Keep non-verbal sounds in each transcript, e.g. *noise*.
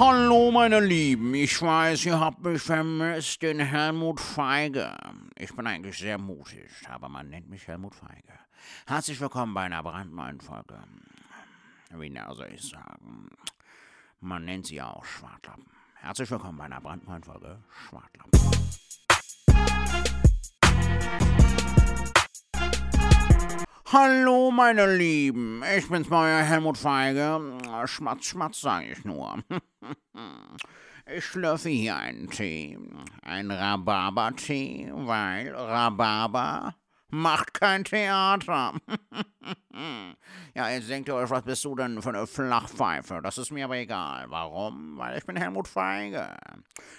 Hallo, meine Lieben. Ich weiß, ihr habt mich vermisst, den Helmut Feige. Ich bin eigentlich sehr mutig, aber man nennt mich Helmut Feige. Herzlich willkommen bei einer brandneuen Folge. Wie genau soll ich sagen? Man nennt sie auch Schwartlappen. Herzlich willkommen bei einer brandneuen Folge Schwartlappen. Hallo, meine Lieben. Ich bin's, euer Helmut Feige. Schmatz, schmatz, sag ich nur. *laughs* Ich schlürfe hier einen Tee. Ein Rhabarber-Tee, weil Rhabarber macht kein Theater. *laughs* ja, jetzt denkt ihr euch, was bist du denn für eine Flachpfeife? Das ist mir aber egal. Warum? Weil ich bin Helmut Feige.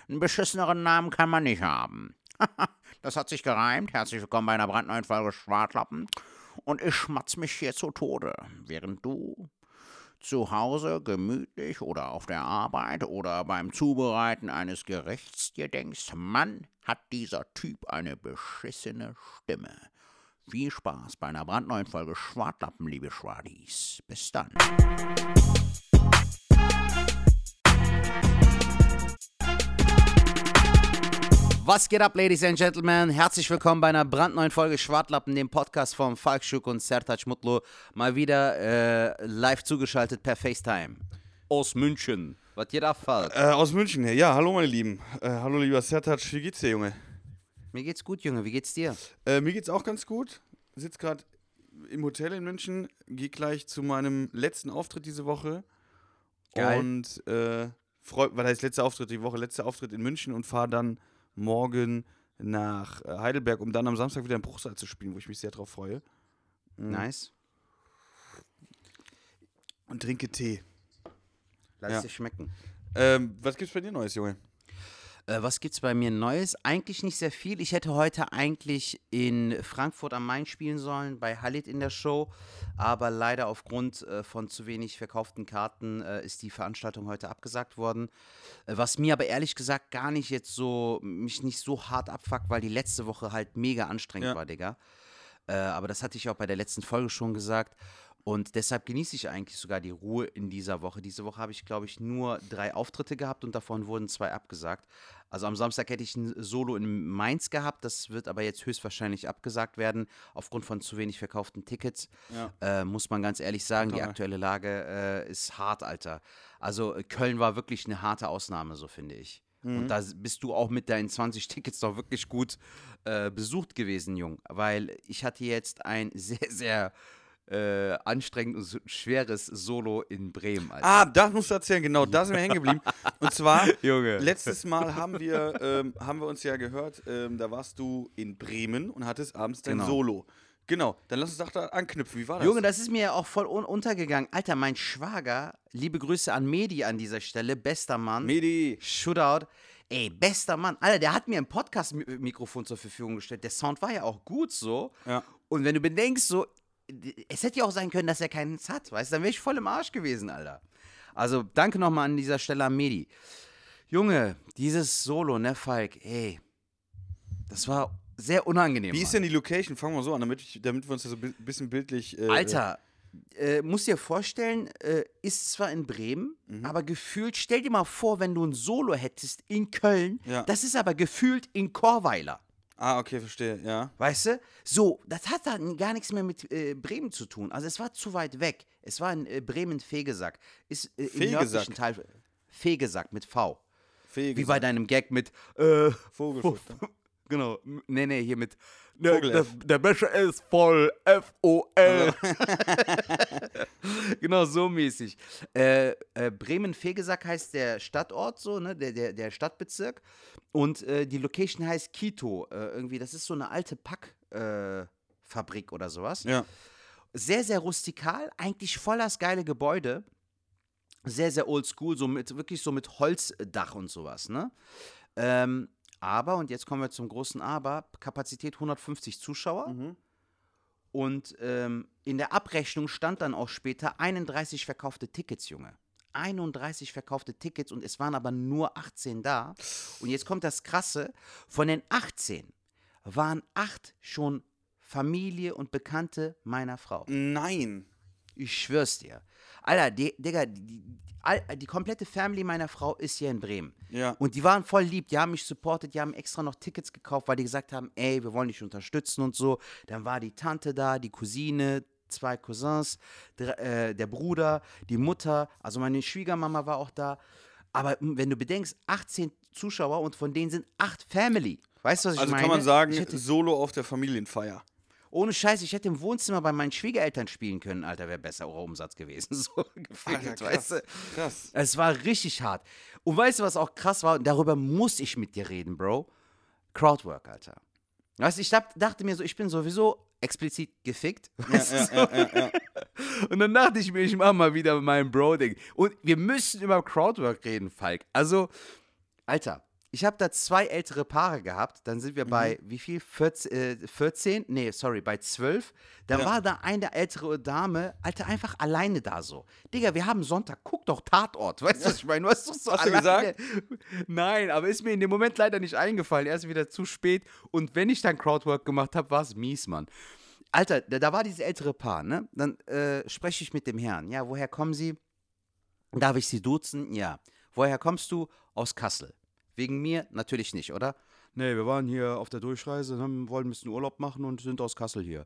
Einen beschisseneren Namen kann man nicht haben. *laughs* das hat sich gereimt. Herzlich willkommen bei einer brandneuen Folge Schwartlappen. Und ich schmatz mich hier zu Tode, während du zu Hause gemütlich oder auf der Arbeit oder beim Zubereiten eines Gerichts dir denkst, Mann, hat dieser Typ eine beschissene Stimme. Viel Spaß bei einer brandneuen Folge Schwartlappen, liebe Schwadis. Bis dann. Was geht ab, Ladies and Gentlemen? Herzlich willkommen bei einer brandneuen Folge Schwartlappen, dem Podcast von Falk Schuk und Sertac Mutlu. Mal wieder äh, live zugeschaltet per FaceTime. Aus München. Was geht ab, Falk? Äh, aus München. Ja, hallo meine Lieben. Äh, hallo lieber Sertac, wie geht's dir, Junge? Mir geht's gut, Junge. Wie geht's dir? Äh, mir geht's auch ganz gut. Sitz gerade im Hotel in München, gehe gleich zu meinem letzten Auftritt diese Woche. Geil. Und äh, freu, weil heißt letzter Auftritt die Woche, letzter Auftritt in München und fahre dann morgen nach äh, Heidelberg, um dann am Samstag wieder im Bruchsal zu spielen, wo ich mich sehr drauf freue. Mhm. Nice. Und trinke Tee. Lass Ja. dir schmecken. Ähm, was gibt's bei dir Neues, Junge? Äh, was gibt's bei mir Neues? Eigentlich nicht sehr viel. Ich hätte heute eigentlich in Frankfurt am Main spielen sollen, bei Halit in der Show. Aber leider aufgrund äh, von zu wenig verkauften Karten äh, ist die Veranstaltung heute abgesagt worden. Äh, was mir aber ehrlich gesagt gar nicht jetzt so, mich nicht so hart abfuckt, weil die letzte Woche halt mega anstrengend Ja. war, Digga. Äh, aber das hatte ich auch bei der letzten Folge schon gesagt. Und deshalb genieße ich eigentlich sogar die Ruhe in dieser Woche. Diese Woche habe ich, glaube ich, nur drei Auftritte gehabt und davon wurden zwei abgesagt. Also am Samstag hätte ich ein Solo in Mainz gehabt. Das wird aber jetzt höchstwahrscheinlich abgesagt werden, aufgrund von zu wenig verkauften Tickets. Ja. Äh, muss man ganz ehrlich sagen, die aktuelle Lage äh, ist hart, Alter. Also äh, Köln war wirklich eine harte Ausnahme, so finde ich. Und da bist du auch mit deinen 20 Tickets doch wirklich gut äh, besucht gewesen, Jung. Weil ich hatte jetzt ein *laughs* sehr, sehr äh, anstrengend und schweres Solo in Bremen. Alter. Ah, das musst du erzählen, genau, da sind wir hängen geblieben. Und zwar, *laughs* Junge. letztes Mal haben wir, ähm, haben wir uns ja gehört, ähm, da warst du in Bremen und hattest abends dein Genau. Solo. Genau, dann lass uns doch da anknüpfen. Wie war das? Junge, das ist mir ja auch voll un untergegangen. Alter, mein Schwager, liebe Grüße an Medi an dieser Stelle, bester Mann. Medi. Shootout. Ey, bester Mann. Alter, der hat mir ein Podcast-Mikrofon zur Verfügung gestellt. Der Sound war ja auch gut so. Ja. Und wenn du bedenkst, so, es hätte ja auch sein können, dass er keins hat, weißt du, dann wäre ich voll im Arsch gewesen, Alter. Also, danke nochmal an dieser Stelle an Medi. Junge, dieses Solo, ne, Falk, ey, das war sehr unangenehm. Wie ist denn die Location? Fangen wir so an, damit, ich, damit wir uns das so ein bisschen bildlich. Äh, Alter, äh, musst dir vorstellen, äh, ist zwar in Bremen, Mhm. aber gefühlt, stell dir mal vor, wenn du ein Solo hättest in Köln, Ja. das ist aber gefühlt in Chorweiler. Ah, okay, verstehe, ja. Weißt du? So, das hat dann gar nichts mehr mit äh, Bremen zu tun. Also es war zu weit weg. Es war in äh, Bremen-Fegesack. Ist äh, im Fegesack? nördlichen Teil. Fegesack mit V. Fähig Wie bei deinem Gag mit äh, Vogelfutter. *laughs* Genau. Nee, nee, hier mit. Ne, Vogel der, Becher ist voll. F-O-L. *laughs* genau so mäßig. Äh, äh, Bremen-Fegesack heißt der Stadtort, so, ne? Der, der, der Stadtbezirk. Und äh, die Location heißt Quito. Äh, irgendwie, das ist so eine alte Packfabrik äh, oder sowas. Ja. Sehr, sehr rustikal, eigentlich voll das geile Gebäude. Sehr, sehr oldschool, so mit, wirklich so mit Holzdach und sowas, ne? Ähm, aber, und jetzt kommen wir zum großen Aber, Kapazität 150 Zuschauer. Mhm. Und ähm, in der Abrechnung stand dann auch später 31 verkaufte Tickets, Junge. 31 verkaufte Tickets und es waren aber nur 18 da. Und jetzt kommt das Krasse, von den 18 waren 8 schon Familie und Bekannte meiner Frau. Nein. Ich schwör's dir. Alter, die, Digga, die, die, die komplette Family meiner Frau ist hier in Bremen. Ja. Und die waren voll lieb, die haben mich supportet, die haben extra noch Tickets gekauft, weil die gesagt haben, ey, wir wollen dich unterstützen und so. Dann war die Tante da, die Cousine, zwei Cousins, der, äh, der Bruder, die Mutter, also meine Schwiegermama war auch da. Aber wenn du bedenkst, 18 Zuschauer und von denen sind 8 Family. Weißt du, was ich Also meine? kann man sagen, ich hätte, Solo auf der Familienfeier. Ohne Scheiß, ich hätte im Wohnzimmer bei meinen Schwiegereltern spielen können, Alter, wäre besser Umsatz gewesen. *laughs* So gefühlt, weißt du? krass. Es war richtig hart. Und weißt du, was auch krass war? Und darüber muss ich mit dir reden, Bro. Crowdwork, Alter. Weißt du, ich dachte mir so, ich bin sowieso explizit gefickt. *laughs* Weißt du, so? Und dann dachte ich mir, ich mache mal wieder mein Bro-Ding. Und wir müssen über Crowdwork reden, Falk. Also, Alter, ich habe da zwei ältere Paare gehabt. Dann sind wir bei, wie viel? 14? Äh, 14? Nee, sorry, bei 12. Da Ja. war da eine ältere Dame, Alter, einfach alleine da so. Digga, wir haben Sonntag, guck doch Tatort. *laughs* Weißt du, was ich meine? Du hast so Hast du alleine. Nein, aber ist mir in dem Moment leider nicht eingefallen. Erst wieder zu spät. Und wenn ich dann Crowdwork gemacht habe, war es mies, Mann. Alter, da, da war dieses ältere Paar, ne? Dann äh, spreche ich mit dem Herrn. Ja, woher kommen Sie? Darf ich Sie duzen? Ja. Woher kommst du? Aus Kassel. Wegen mir? Natürlich nicht, oder? Nee, wir waren hier auf der Durchreise, haben, wollen ein bisschen Urlaub machen und sind aus Kassel hier.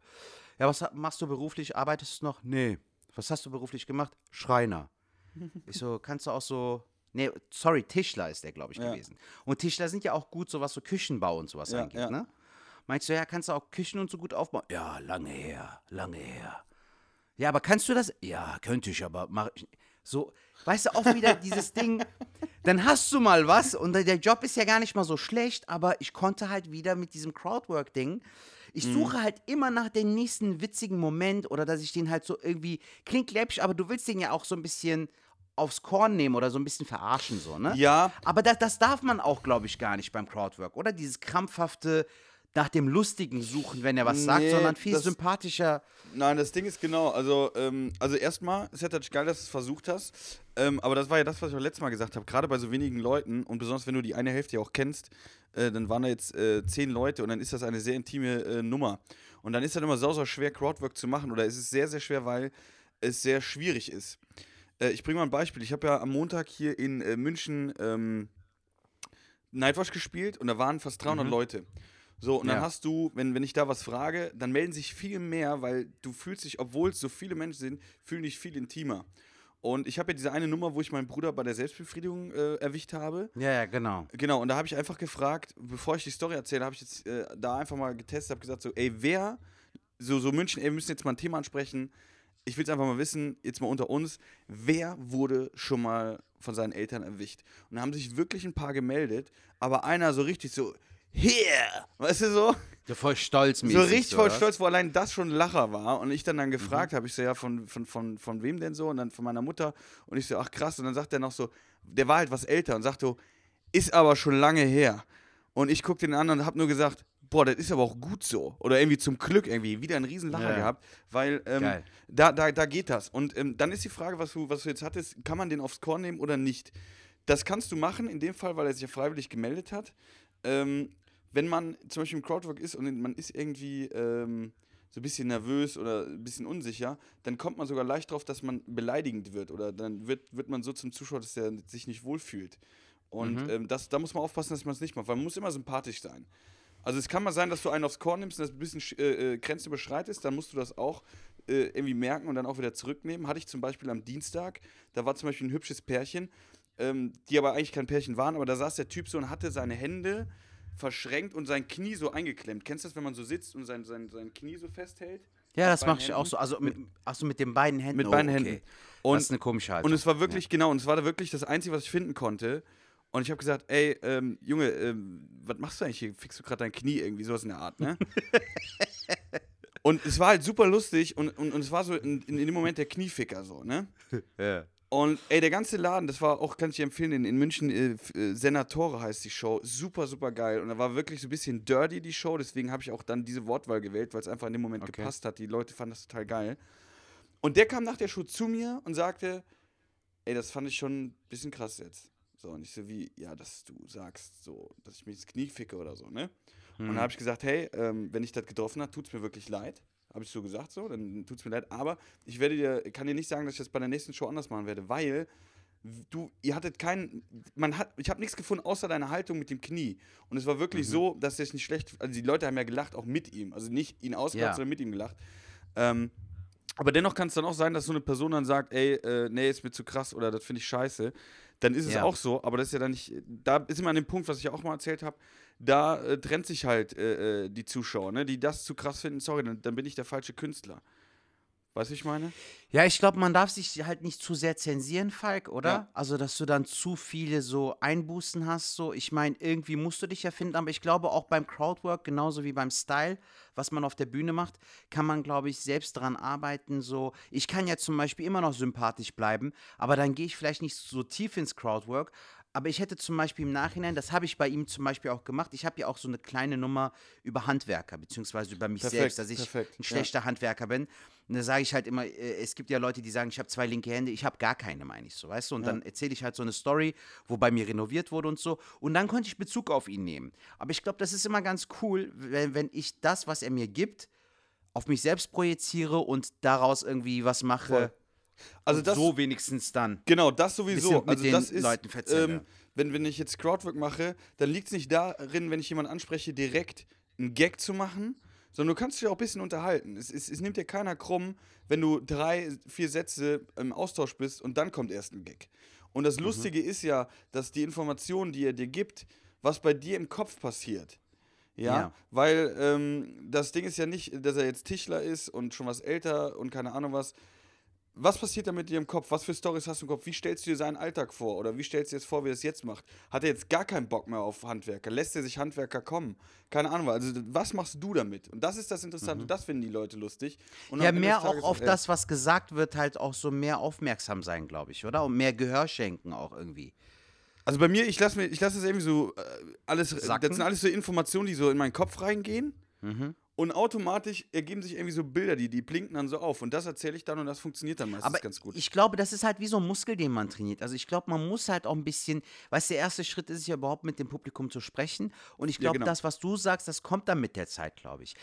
Ja, was machst du beruflich? Arbeitest du noch? Nee. Was hast du beruflich gemacht? Schreiner. *laughs* Ich so, kannst du auch so. Nee, sorry, Tischler ist der, glaube ich, Ja. gewesen. Und Tischler sind ja auch gut, so was so Küchenbau und sowas Ja, angeht, ja. ne? Meinst du, ja, kannst du auch Küchen und so gut aufbauen? Ja, lange her, lange her. Ja, aber kannst du das? Ja, könnte ich, aber mach ich. So, weißt du, auch wieder dieses Ding, *laughs* dann hast du mal was und der Job ist ja gar nicht mal so schlecht, aber ich konnte halt wieder mit diesem Crowdwork-Ding, ich suche halt immer nach dem nächsten witzigen Moment oder dass ich den halt so irgendwie, klingt läppisch, aber du willst den ja auch so ein bisschen aufs Korn nehmen oder so ein bisschen verarschen, so, ne? Ja, Aber das, das darf man auch, glaube ich, gar nicht beim Crowdwork, oder? Dieses krampfhafte nach dem Lustigen suchen, wenn er was sagt, Nee, sondern viel das- sympathischer. Nein, das Ding ist genau, also, ähm, also erstmal, es ist natürlich geil, dass du es versucht hast, ähm, aber das war ja das, was ich auch letztes Mal gesagt habe, gerade bei so wenigen Leuten und besonders wenn du die eine Hälfte ja auch kennst, äh, dann waren da jetzt äh, zehn Leute und dann ist das eine sehr intime äh, Nummer. Und dann ist dann immer sau, sau schwer, Crowdwork zu machen oder es ist sehr, sehr schwer, weil es sehr schwierig ist. Äh, ich bringe mal ein Beispiel. Ich habe ja am Montag hier in äh, München ähm, Nightwatch gespielt und da waren fast 300 Leute. So, und dann Ja. hast du, wenn, wenn ich da was frage, dann melden sich viel mehr, weil du fühlst dich, obwohl es so viele Menschen sind, fühlen dich viel intimer. Und ich habe ja diese eine Nummer, wo ich meinen Bruder bei der Selbstbefriedigung äh, erwischt habe. Ja, ja, genau. Genau, und da habe ich einfach gefragt, bevor ich die Story erzähle, habe ich jetzt äh, da einfach mal getestet, habe gesagt so, ey, wer, so, so München, ey, wir müssen jetzt mal ein Thema ansprechen. Ich will es einfach mal wissen, jetzt mal unter uns, wer wurde schon mal von seinen Eltern erwischt? Und da haben sich wirklich ein paar gemeldet, aber einer so richtig so, here, weißt du so? So voll stolz So richtig voll oder? stolz, wo allein das schon ein Lacher war. Und ich dann dann gefragt Mhm. habe, ich so, ja, von, von, von, von wem denn so? Und dann von meiner Mutter. Und ich so, ach krass. Und dann sagt er noch so, der war halt was älter und sagt so, ist aber schon lange her. Und ich guck den an und hab nur gesagt, boah, das ist aber auch gut so. Oder irgendwie zum Glück irgendwie wieder einen riesen Lacher Ja. gehabt, weil ähm, da, da, da geht das. Und ähm, dann ist die Frage, was du, was du jetzt hattest, kann man den aufs Korn nehmen oder nicht? Das kannst du machen, in dem Fall, weil er sich ja freiwillig gemeldet hat. Ähm, wenn man zum Beispiel im Crowdwork ist und man ist irgendwie ähm, so ein bisschen nervös oder ein bisschen unsicher, dann kommt man sogar leicht drauf, dass man beleidigend wird oder dann wird, wird man so zum Zuschauer, dass er sich nicht wohlfühlt. Und ähm, das, da muss man aufpassen, dass man es nicht macht, weil man muss immer sympathisch sein. Also es kann mal sein, dass du einen aufs Korn nimmst und das ein bisschen sch- äh, äh, Grenzen überschreitest, dann musst du das auch äh, irgendwie merken und dann auch wieder zurücknehmen. Hatte ich zum Beispiel am Dienstag, da war zum Beispiel ein hübsches Pärchen, ähm, die aber eigentlich kein Pärchen waren, aber da saß der Typ so und hatte seine Hände verschränkt und sein Knie so eingeklemmt. Kennst du das, wenn man so sitzt und sein, sein, sein Knie so festhält? Ja, das mache ich auch Händen. so. Also mit, ach so, mit den beiden Händen. Mit Oh, beiden okay. Händen. Und, das ist eine komische Haltung. und es war wirklich, genau, und es war da wirklich das Einzige, was ich finden konnte. Und ich habe gesagt, ey, ähm, Junge, ähm, was machst du eigentlich hier? Fixst du gerade dein Knie irgendwie, sowas in der Art, ne? *laughs* und es war halt super lustig und, und, und es war so in, in dem Moment der Knieficker so, ne? ja. Und ey, der ganze Laden, das war auch, kann ich dir empfehlen, in, in München, äh, äh, Senatore heißt die Show, super, super geil. Und da war wirklich so ein bisschen dirty die Show, deswegen habe ich auch dann diese Wortwahl gewählt, weil es einfach in dem Moment Okay. gepasst hat. Die Leute fanden das total geil. Und der kam nach der Show zu mir und sagte, ey, das fand ich schon ein bisschen krass jetzt. So, und ich so wie, ja, dass du sagst, so, dass ich mir das Knie ficke oder so, ne? Und dann habe ich gesagt, hey, ähm, wenn ich das getroffen habe, tut es mir wirklich leid. Habe ich so gesagt, so, dann tut es mir leid. Aber ich werde dir, kann dir nicht sagen, dass ich das bei der nächsten Show anders machen werde, weil du, ihr hattet keinen, man hat, ich habe nichts gefunden außer deine Haltung mit dem Knie. Und es war wirklich Mhm. so, dass es nicht schlecht, also die Leute haben ja gelacht, auch mit ihm. Also nicht ihn ausgelacht, Ja. sondern mit ihm gelacht. Ähm, aber dennoch kann es dann auch sein, dass so eine Person dann sagt, ey, äh, nee, ist mir zu krass oder das finde ich scheiße. Dann ist es Ja. auch so, aber das ist ja dann nicht, da ist immer an dem Punkt, was ich auch mal erzählt habe, da äh, trennt sich halt äh, äh, die Zuschauer, ne, die das zu krass finden, sorry, dann, dann bin ich der falsche Künstler. Weißt du, ich meine? Ja, ich glaube, man darf sich halt nicht zu sehr zensieren, Falk, oder? Ja. Also, dass du dann zu viele so Einbußen hast. So, ich meine, irgendwie musst du dich ja finden, aber ich glaube auch beim Crowdwork, genauso wie beim Style, was man auf der Bühne macht, kann man, glaube ich, selbst daran arbeiten. So, ich kann ja zum Beispiel immer noch sympathisch bleiben, aber dann gehe ich vielleicht nicht so tief ins Crowdwork. Aber ich hätte zum Beispiel im Nachhinein, das habe ich bei ihm zum Beispiel auch gemacht, ich habe ja auch so eine kleine Nummer über Handwerker, beziehungsweise über mich Perfekt, selbst, dass ich perfekt, ein ja. schlechter Handwerker bin. Und da sage ich halt immer, äh, es gibt ja Leute, die sagen, ich habe zwei linke Hände, ich habe gar keine, meine ich so, weißt du? Und Ja. dann erzähle ich halt so eine Story, wo bei mir renoviert wurde und so. Und dann konnte ich Bezug auf ihn nehmen. Aber ich glaube, das ist immer ganz cool, wenn, wenn ich das, was er mir gibt, auf mich selbst projiziere und daraus irgendwie was mache. Voll. Also das, so wenigstens dann. Genau, das sowieso. Mit Also den das ist, Leuten ähm, wenn, wenn ich jetzt Crowdwork mache, dann liegt es nicht darin, wenn ich jemanden anspreche, direkt einen Gag zu machen, sondern du kannst dich auch ein bisschen unterhalten. Es, es, es nimmt dir keiner krumm, wenn du drei, vier Sätze im Austausch bist und dann kommt erst ein Gag. Und das Mhm. Lustige ist ja, dass die Informationen, die er dir gibt, was bei dir im Kopf passiert. Ja, Ja. weil ähm, das Ding ist ja nicht, dass er jetzt Tischler ist und schon was älter und keine Ahnung was. Was passiert da mit dir im Kopf? Was für Stories hast du im Kopf? Wie stellst du dir seinen Alltag vor? Oder wie stellst du dir jetzt vor, wie er es jetzt macht? Hat er jetzt gar keinen Bock mehr auf Handwerker? Lässt er sich Handwerker kommen? Keine Ahnung. Also, was machst du damit? Und das ist das Interessante. Und das finden die Leute lustig. Und Mhm. Ja, mehr auch auf das, was gesagt wird, halt auch so mehr aufmerksam sein, glaube ich, oder? Und mehr Gehör schenken auch irgendwie. Also bei mir, ich lasse mir, ich lasse es irgendwie so äh, alles, Sacken? das sind alles so Informationen, die so in meinen Kopf reingehen. Mhm. Und automatisch ergeben sich irgendwie so Bilder, die, die blinken dann so auf. Und das erzähle ich dann und das funktioniert dann meistens Aber ganz gut. ich glaube, das ist halt wie so ein Muskel, den man trainiert. Also ich glaube, man muss halt auch ein bisschen, weißt du, der erste Schritt ist ja überhaupt mit dem Publikum zu sprechen. Und ich Ja, glaube, genau. das, was du sagst, das kommt dann mit der Zeit, glaube ich.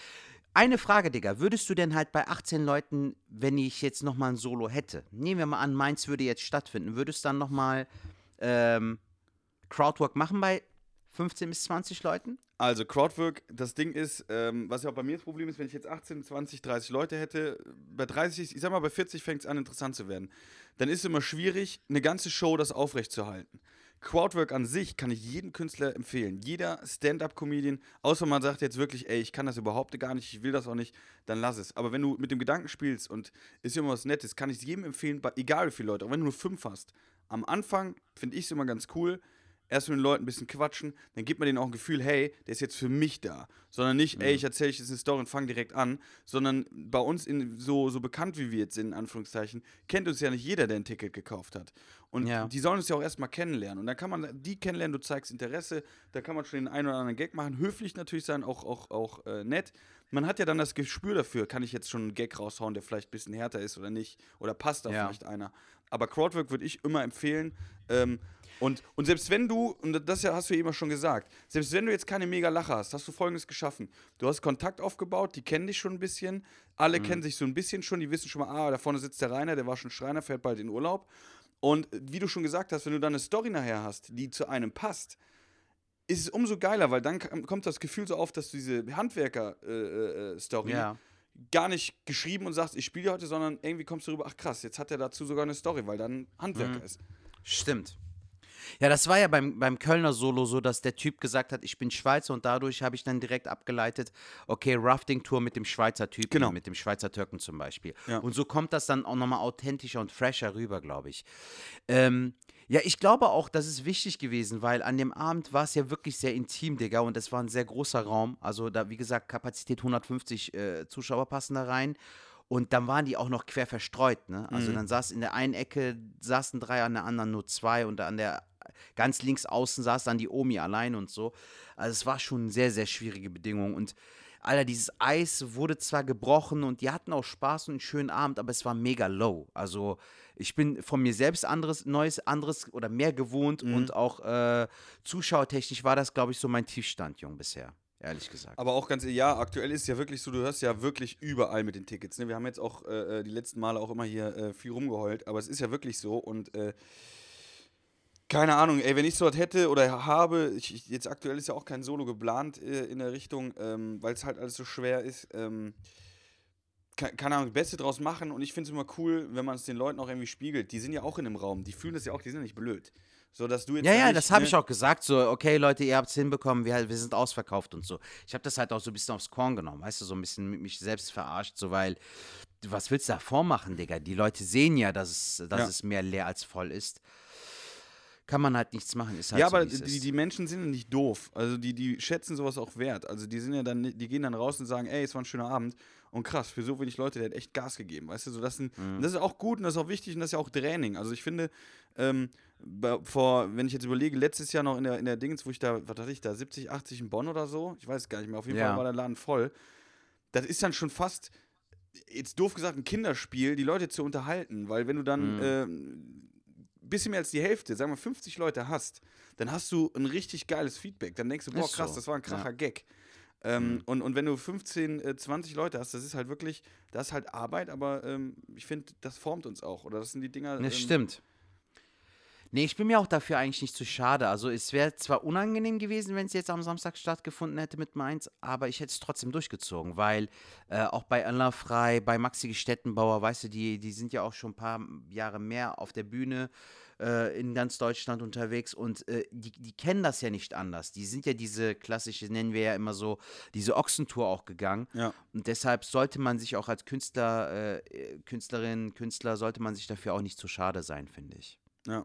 Eine Frage, Digga, würdest du denn halt bei 18 Leuten, wenn ich jetzt nochmal ein Solo hätte, nehmen wir mal an, meins würde jetzt stattfinden, würdest du dann nochmal ähm, Crowdwork machen bei 15 bis 20 Leuten? Also Crowdwork, das Ding ist, ähm, was ja auch bei mir das Problem ist, wenn ich jetzt 18, 20, 30 Leute hätte, bei 30, ich sag mal, bei 40 fängt es an interessant zu werden. Dann ist es immer schwierig, eine ganze Show das aufrechtzuerhalten. Crowdwork an sich kann ich jedem Künstler empfehlen. Jeder Stand-up-Comedian, außer man sagt jetzt wirklich, ey, ich kann das überhaupt gar nicht, ich will das auch nicht, dann lass es. Aber wenn du mit dem Gedanken spielst und ist immer was Nettes, kann ich es jedem empfehlen, egal wie viele Leute, auch wenn du nur fünf hast. Am Anfang finde ich es immer ganz cool, erst mit den Leuten ein bisschen quatschen, dann gibt man denen auch ein Gefühl, hey, der ist jetzt für mich da. Sondern nicht, ey, ich erzähle euch jetzt eine Story und fange direkt an, sondern bei uns in, so, so bekannt wie wir jetzt sind, in Anführungszeichen, kennt uns ja nicht jeder, der ein Ticket gekauft hat. Und Ja. die sollen uns ja auch erstmal kennenlernen. Und dann kann man die kennenlernen, du zeigst Interesse, da kann man schon den einen oder anderen Gag machen, höflich natürlich sein, auch, auch, auch äh, nett. Man hat ja dann das Gespür dafür, kann ich jetzt schon einen Gag raushauen, der vielleicht ein bisschen härter ist oder nicht, oder passt da Ja. vielleicht einer. Aber Crowdwork würde ich immer empfehlen. Ähm, und, und selbst wenn du, und das hast du ja immer schon gesagt, selbst wenn du jetzt keine mega Lache hast, hast du folgendes geschaffen. Du hast Kontakt aufgebaut, die kennen dich schon ein bisschen, alle kennen sich so ein bisschen schon, die wissen schon mal, ah, da vorne sitzt der Rainer, der war schon Schreiner, fährt bald in Urlaub. Und wie du schon gesagt hast, wenn du dann eine Story nachher hast, die zu einem passt, ist es umso geiler, weil dann kommt das Gefühl so auf, dass du diese Handwerker-Story Ja. gar nicht geschrieben und sagst, ich spiele heute, sondern irgendwie kommst du rüber, ach krass, jetzt hat er dazu sogar eine Story, weil dann Handwerker Mhm. ist. Stimmt. Ja, das war ja beim, beim Kölner Solo so, dass der Typ gesagt hat, ich bin Schweizer und dadurch habe ich dann direkt abgeleitet, okay, Rafting-Tour mit dem Schweizer Typen, Genau. mit dem Schweizer Türken zum Beispiel. Ja. Und so kommt das dann auch nochmal authentischer und fresher rüber, glaube ich. Ähm, ja, ich glaube auch, das ist wichtig gewesen, weil an dem Abend war es ja wirklich sehr intim, Digga, und es war ein sehr großer Raum. Also da, wie gesagt, Kapazität 150 äh, Zuschauer passen da rein. Und dann waren die auch noch quer verstreut, ne? Also Mhm. dann saß in der einen Ecke saßen drei, an der anderen nur zwei und an der ganz links außen saß dann die Omi allein und so. Also es war schon eine sehr, sehr schwierige Bedingung. Und Alter, dieses Eis wurde zwar gebrochen und die hatten auch Spaß und einen schönen Abend, aber es war mega low. Also ich bin von mir selbst anderes, neues, anderes oder mehr gewohnt Mhm. und auch äh, zuschauertechnisch war das, glaube ich, so mein Tiefstand, Jung, bisher. ehrlich gesagt. Aber auch ganz, ja, aktuell ist es ja wirklich so, du hörst ja wirklich überall mit den Tickets. Ne? Wir haben jetzt auch äh, äh, die letzten Male auch immer hier äh, viel rumgeheult, aber es ist ja wirklich so und äh, keine Ahnung, ey, wenn ich sowas hätte oder habe, ich, ich, jetzt aktuell ist ja auch kein Solo geplant äh, in der Richtung, ähm, weil es halt alles so schwer ist. Ähm, keine Ahnung, das Beste draus machen und ich finde es immer cool, wenn man es den Leuten auch irgendwie spiegelt. Die sind ja auch in dem Raum, die fühlen das ja auch, die sind ja nicht blöd. So, dass du jetzt Ja, ja, nicht, das habe ne, ich auch gesagt. So, okay, Leute, ihr habt es hinbekommen, wir, wir sind ausverkauft und so. Ich habe das halt auch so ein bisschen aufs Korn genommen, weißt du, so ein bisschen mit mich selbst verarscht, so, weil, was willst du da vormachen, Digga? Die Leute sehen ja, dass es, dass Ja. es mehr leer als voll ist. Kann man halt nichts machen, ist halt ja, so, aber die, die Menschen sind ja nicht doof. Also die, die schätzen sowas auch wert. Also die sind ja dann, die gehen dann raus und sagen, ey, es war ein schöner Abend. Und krass, für so wenig Leute, der hat echt Gas gegeben. Weißt du, so das, sind, Mhm. das ist auch gut und das ist auch wichtig und das ist ja auch Training. Also ich finde, ähm, vor, wenn ich jetzt überlege, letztes Jahr noch in der, in der Dings, wo ich da, was hatte ich da, 70, 80 in Bonn oder so, ich weiß es gar nicht mehr, auf jeden Ja. Fall war der Laden voll. Das ist dann schon fast, jetzt doof gesagt, ein Kinderspiel, die Leute zu unterhalten, weil wenn du dann Mhm. ähm, bisschen mehr als die Hälfte, sagen wir 50 Leute hast, dann hast du ein richtig geiles Feedback. Dann denkst du, boah, Ist krass, so, das war ein kracher ja. Gag. Ähm, Mhm. und, und wenn du 15, äh, 20 Leute hast, das ist halt wirklich, das ist halt Arbeit, aber ähm, ich finde, das formt uns auch. Oder das sind die Dinger. Das ähm, stimmt. Nee, ich bin mir auch dafür eigentlich nicht zu schade. Also es wäre zwar unangenehm gewesen, wenn es jetzt am Samstag stattgefunden hätte mit Mainz, aber ich hätte es trotzdem durchgezogen, weil äh, auch bei Alain Frei, bei Maxi Stettenbauer, weißt du, die, die sind ja auch schon ein paar Jahre mehr auf der Bühne äh, in ganz Deutschland unterwegs und äh, die, die kennen das ja nicht anders. Die sind ja diese klassische, nennen wir ja immer so, diese Ochsentour auch gegangen. Ja. Und deshalb sollte man sich auch als Künstler, äh, Künstlerin, Künstler, sollte man sich dafür auch nicht zu schade sein, finde ich. Ja.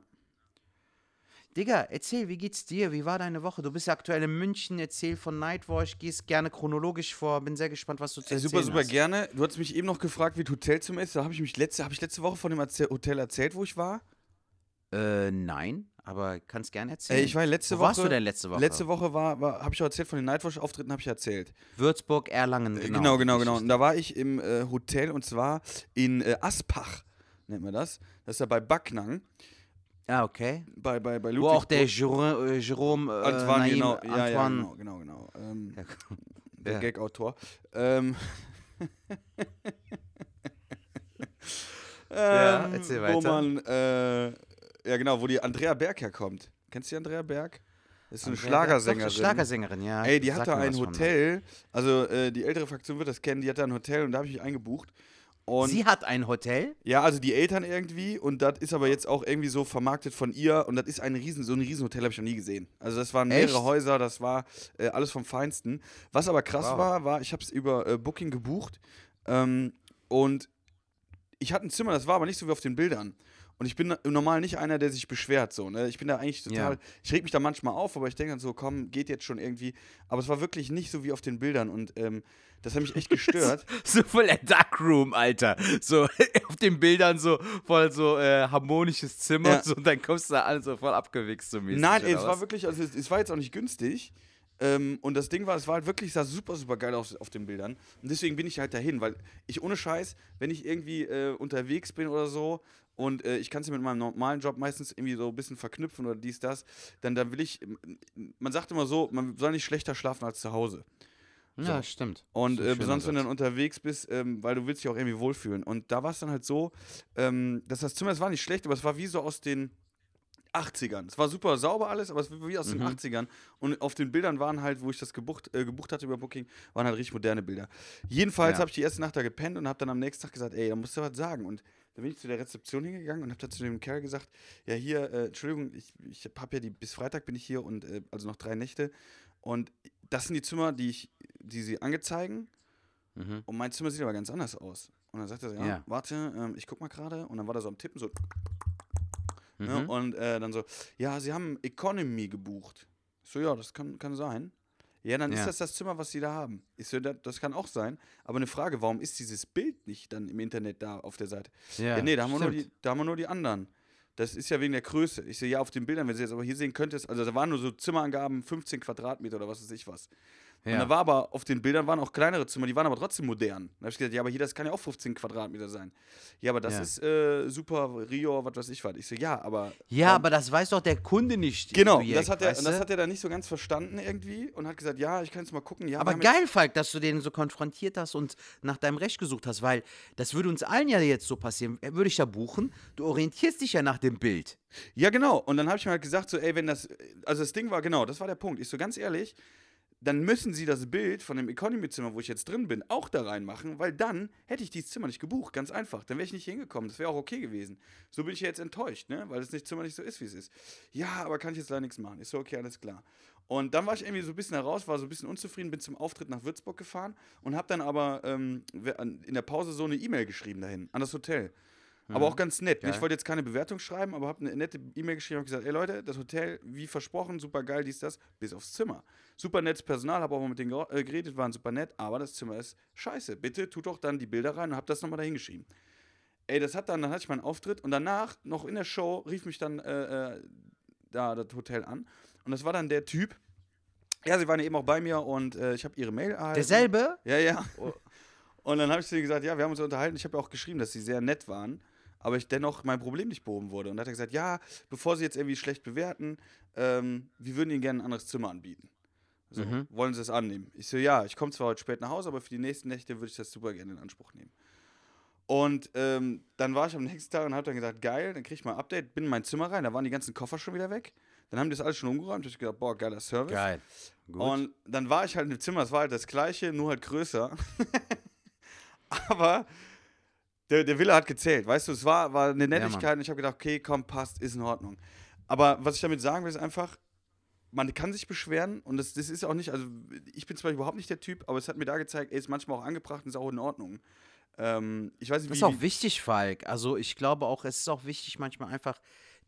Digga, erzähl, wie geht's dir? Wie war deine Woche? Du bist ja aktuell in München, erzähl von Nightwatch, gehst gerne chronologisch vor, bin sehr gespannt, was du zu Ey, erzählen super, super hast. gerne. Du hast mich eben noch gefragt, wie das Hotelzimmer ist. Da habe ich mich letzte, habe ich letzte Woche von dem Hotel erzählt, wo ich war. Äh, nein, aber kannst gerne erzählen. Ey, ich war letzte Wo Woche. warst du denn letzte Woche? Letzte Woche war, war habe ich auch erzählt von den Nightwatch-Auftritten, habe ich erzählt. Würzburg, Erlangen, Äh, genau. Genau, genau, genau. Und da war ich im äh, Hotel und zwar in äh, Aspach, nennt man das. Das ist ja bei Backnang, Ah, okay. bei, bei, bei Wo auch der. Jerome, äh, Jerome äh, Antoine, Naim, genau. Antoine, Ja, ja, genau, genau, genau. Ähm, Ja, der Ja. Gag-Autor. Ähm, *laughs* Ja, *laughs* ähm, erzähl Wo weiter. man, äh, ja genau, wo die Andrea Berg herkommt. Kennst du die Andrea Berg? Das ist so eine Andrea Berg, Schlagersängerin. Schlagersängerin, ja. Ey, die Sag hatte mir ein. Hotel, also äh, die ältere Fraktion wird das kennen, die hatte ein Hotel und da habe ich mich eingebucht. Und Sie hat ein Hotel? ja, also die Eltern irgendwie und das ist aber jetzt auch irgendwie so vermarktet von ihr und das ist ein riesen, so ein Riesenhotel habe ich noch nie gesehen. Also das waren mehrere Echt? Häuser, das war äh, alles vom Feinsten. Was aber krass Wow. war, war, ich habe es über äh, Booking gebucht ähm, und ich hatte ein Zimmer, das war aber nicht so wie auf den Bildern. Und ich bin im Normalen nicht einer, der sich beschwert. So, ne? Ich bin da eigentlich total. Ja. Ich reg mich da manchmal auf, aber ich denke dann so, komm, geht jetzt schon irgendwie. Aber es war wirklich nicht so wie auf den Bildern und ähm, das hat mich echt gestört. *laughs* So voll der Darkroom, Alter. So *laughs* auf den Bildern so voll so äh, harmonisches Zimmer Ja. und, so, und dann kommst du da an so voll abgewichst so mäßig. Nein, ey, es war wirklich, also es, es war jetzt auch nicht günstig. Ähm, und das Ding war, es war halt wirklich, sah super, super geil aus auf den Bildern. Und deswegen bin ich halt dahin, weil ich ohne Scheiß, wenn ich irgendwie äh, unterwegs bin oder so und äh, ich kann es ja mit meinem normalen Job meistens irgendwie so ein bisschen verknüpfen oder dies, das, dann, dann will ich, man sagt immer so, man soll nicht schlechter schlafen als zu Hause. Ja, stimmt. Und Das äh, besonders wenn du dann unterwegs bist, ähm, weil du willst dich auch irgendwie wohlfühlen. Und da war es dann halt so, ähm, dass das Zimmer, es war nicht schlecht, aber es war wie so aus den 80ern. Es war super sauber alles, aber es war wie aus den Mhm. 80ern. Und auf den Bildern waren halt, wo ich das gebucht, äh, gebucht hatte über Booking, waren halt richtig moderne Bilder. Jedenfalls Ja. habe ich die erste Nacht da gepennt und habe dann am nächsten Tag gesagt, ey, da musst du was sagen. Und da bin ich zu der Rezeption hingegangen und habe dann zu dem Kerl gesagt, ja hier, äh, Entschuldigung, ich, ich habe ja die, bis Freitag bin ich hier und äh, also noch drei Nächte. Und das sind die Zimmer, die ich, die sie angezeigen. Mhm. Und mein Zimmer sieht aber ganz anders aus. Und dann sagt er so, ja, Ja. warte, ähm, ich guck mal gerade. Und dann war da so am Tippen so. Ne? Mhm. Und äh, dann so, ja, sie haben Economy gebucht. Ich so, ja, das kann, kann sein. Ja, dann Ja. ist das das Zimmer, was sie da haben. Ich so, das, das kann auch sein. Aber eine Frage, warum ist dieses Bild nicht dann im Internet da auf der Seite? Ja, nee, da haben, wir nur die, da haben wir nur die anderen. Das ist ja wegen der Größe. Ich sehe ja auf den Bildern, wenn Sie jetzt aber hier sehen könntest, also da waren nur so Zimmerangaben, 15 Quadratmeter oder was weiß ich was. Und Ja. da war aber auf den Bildern waren auch kleinere Zimmer, die waren aber trotzdem modern. Da habe ich gesagt, ja, aber hier, das kann ja auch 15 Quadratmeter sein. Ja, aber das Ja. ist äh, super Rio, was weiß ich was. Ich so, ja, aber. Ja, aber das weiß doch der Kunde nicht. Genau, Projekt, das hat, er, weißt das hat er dann nicht so ganz verstanden irgendwie und hat gesagt, ja, ich kann jetzt mal gucken. Ja, Aber geil, Falk, dass du den so konfrontiert hast und nach deinem Recht gesucht hast, weil das würde uns allen ja jetzt so passieren. Äh, Würde ich da buchen? Du orientierst dich ja nach dem Bild. Ja, genau. Und dann habe ich mir halt gesagt, so, ey, wenn das, also das Ding war, genau, das war der Punkt. Ich so, ganz ehrlich, dann müssen sie das Bild von dem Economy-Zimmer, wo ich jetzt drin bin, auch da reinmachen, weil dann hätte ich dieses Zimmer nicht gebucht. Ganz einfach. Dann wäre ich nicht hingekommen. Das wäre auch okay gewesen. So bin ich jetzt enttäuscht, ne? Weil das nicht, Zimmer nicht so ist, wie es ist. Ja, aber kann ich jetzt leider nichts machen. Ich so, okay, alles klar. Und dann war ich irgendwie so ein bisschen heraus, war so ein bisschen unzufrieden, bin zum Auftritt nach Würzburg gefahren und habe dann aber ähm, in der Pause so eine E-Mail geschrieben dahin, an das Hotel. Aber auch ganz nett. ne? Ich wollte jetzt keine Bewertung schreiben, aber habe eine nette E-Mail geschrieben und gesagt, ey Leute, das Hotel, wie versprochen, super geil, dies, das, bis aufs Zimmer. Super nettes Personal, habe auch mal mit denen äh, geredet, waren super nett, aber das Zimmer ist scheiße. Bitte tut doch dann die Bilder rein und hab das nochmal dahin geschrieben. Ey, das hat dann, dann hatte ich meinen Auftritt und danach, noch in der Show, rief mich dann äh, äh, da das Hotel an. Und das war dann der Typ. Ja, sie waren ja eben auch bei mir und äh, ich habe ihre Mail erhalten. Derselbe? Ja, ja. Und dann habe ich zu ihr gesagt, ja, wir haben uns unterhalten. Ich habe ja auch geschrieben, dass sie sehr nett waren, aber ich dennoch mein Problem nicht behoben wurde. Und dann hat er gesagt, ja, bevor sie jetzt irgendwie schlecht bewerten, ähm, wir würden ihnen gerne ein anderes Zimmer anbieten. So, Mhm. wollen sie es annehmen? Ich so, ja, ich komme zwar heute spät nach Hause, aber für die nächsten Nächte würde ich das super gerne in Anspruch nehmen. Und ähm, dann war ich am nächsten Tag und habe dann gesagt, geil, dann kriege ich mal ein Update, bin in mein Zimmer rein, da waren die ganzen Koffer schon wieder weg. Dann haben die das alles schon umgeräumt. Da ich gedacht, boah, geiler Service. Geil. Gut. Und dann war ich halt im Zimmer, es war halt das gleiche, nur halt größer. *laughs* Aber der, der Wille hat gezählt, weißt du, es war, war eine Nettigkeit und ich habe gedacht, okay, komm, passt, ist in Ordnung. Aber was ich damit sagen will, ist einfach, man kann sich beschweren und das, das ist auch nicht, also ich bin zwar überhaupt nicht der Typ, aber es hat mir da gezeigt, ey, ist manchmal auch angebracht und ist auch in Ordnung. Ähm, ich weiß nicht, Das wie. ist auch wichtig, Falk. Also ich glaube auch, es ist auch wichtig, manchmal einfach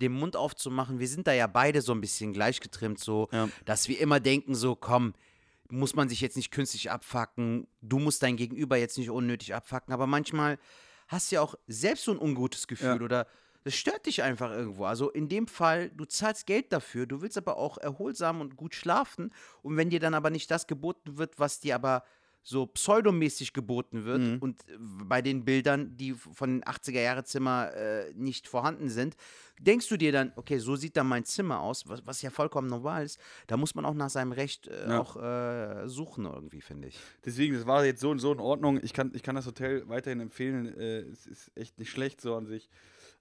den Mund aufzumachen. Wir sind da ja beide so ein bisschen gleich getrimmt, so, Ja. dass wir immer denken, so, komm, muss man sich jetzt nicht künstlich abfacken, du musst dein Gegenüber jetzt nicht unnötig abfacken, aber manchmal hast du ja auch selbst so ein ungutes Gefühl Ja. oder das stört dich einfach irgendwo. Also in dem Fall, du zahlst Geld dafür, du willst aber auch erholsam und gut schlafen und wenn dir dann aber nicht das geboten wird, was dir aber so pseudomäßig geboten wird Mhm. und äh, bei den Bildern, die von den 80er-Jahre-Zimmer äh, nicht vorhanden sind, denkst du dir dann, okay, so sieht dann mein Zimmer aus, was, was ja vollkommen normal ist. Da muss man auch nach seinem Recht äh, Ja. auch äh, suchen irgendwie, finde ich. Deswegen, das war jetzt so und so in Ordnung. Ich kann, ich kann das Hotel weiterhin empfehlen. Äh, es ist echt nicht schlecht so an sich.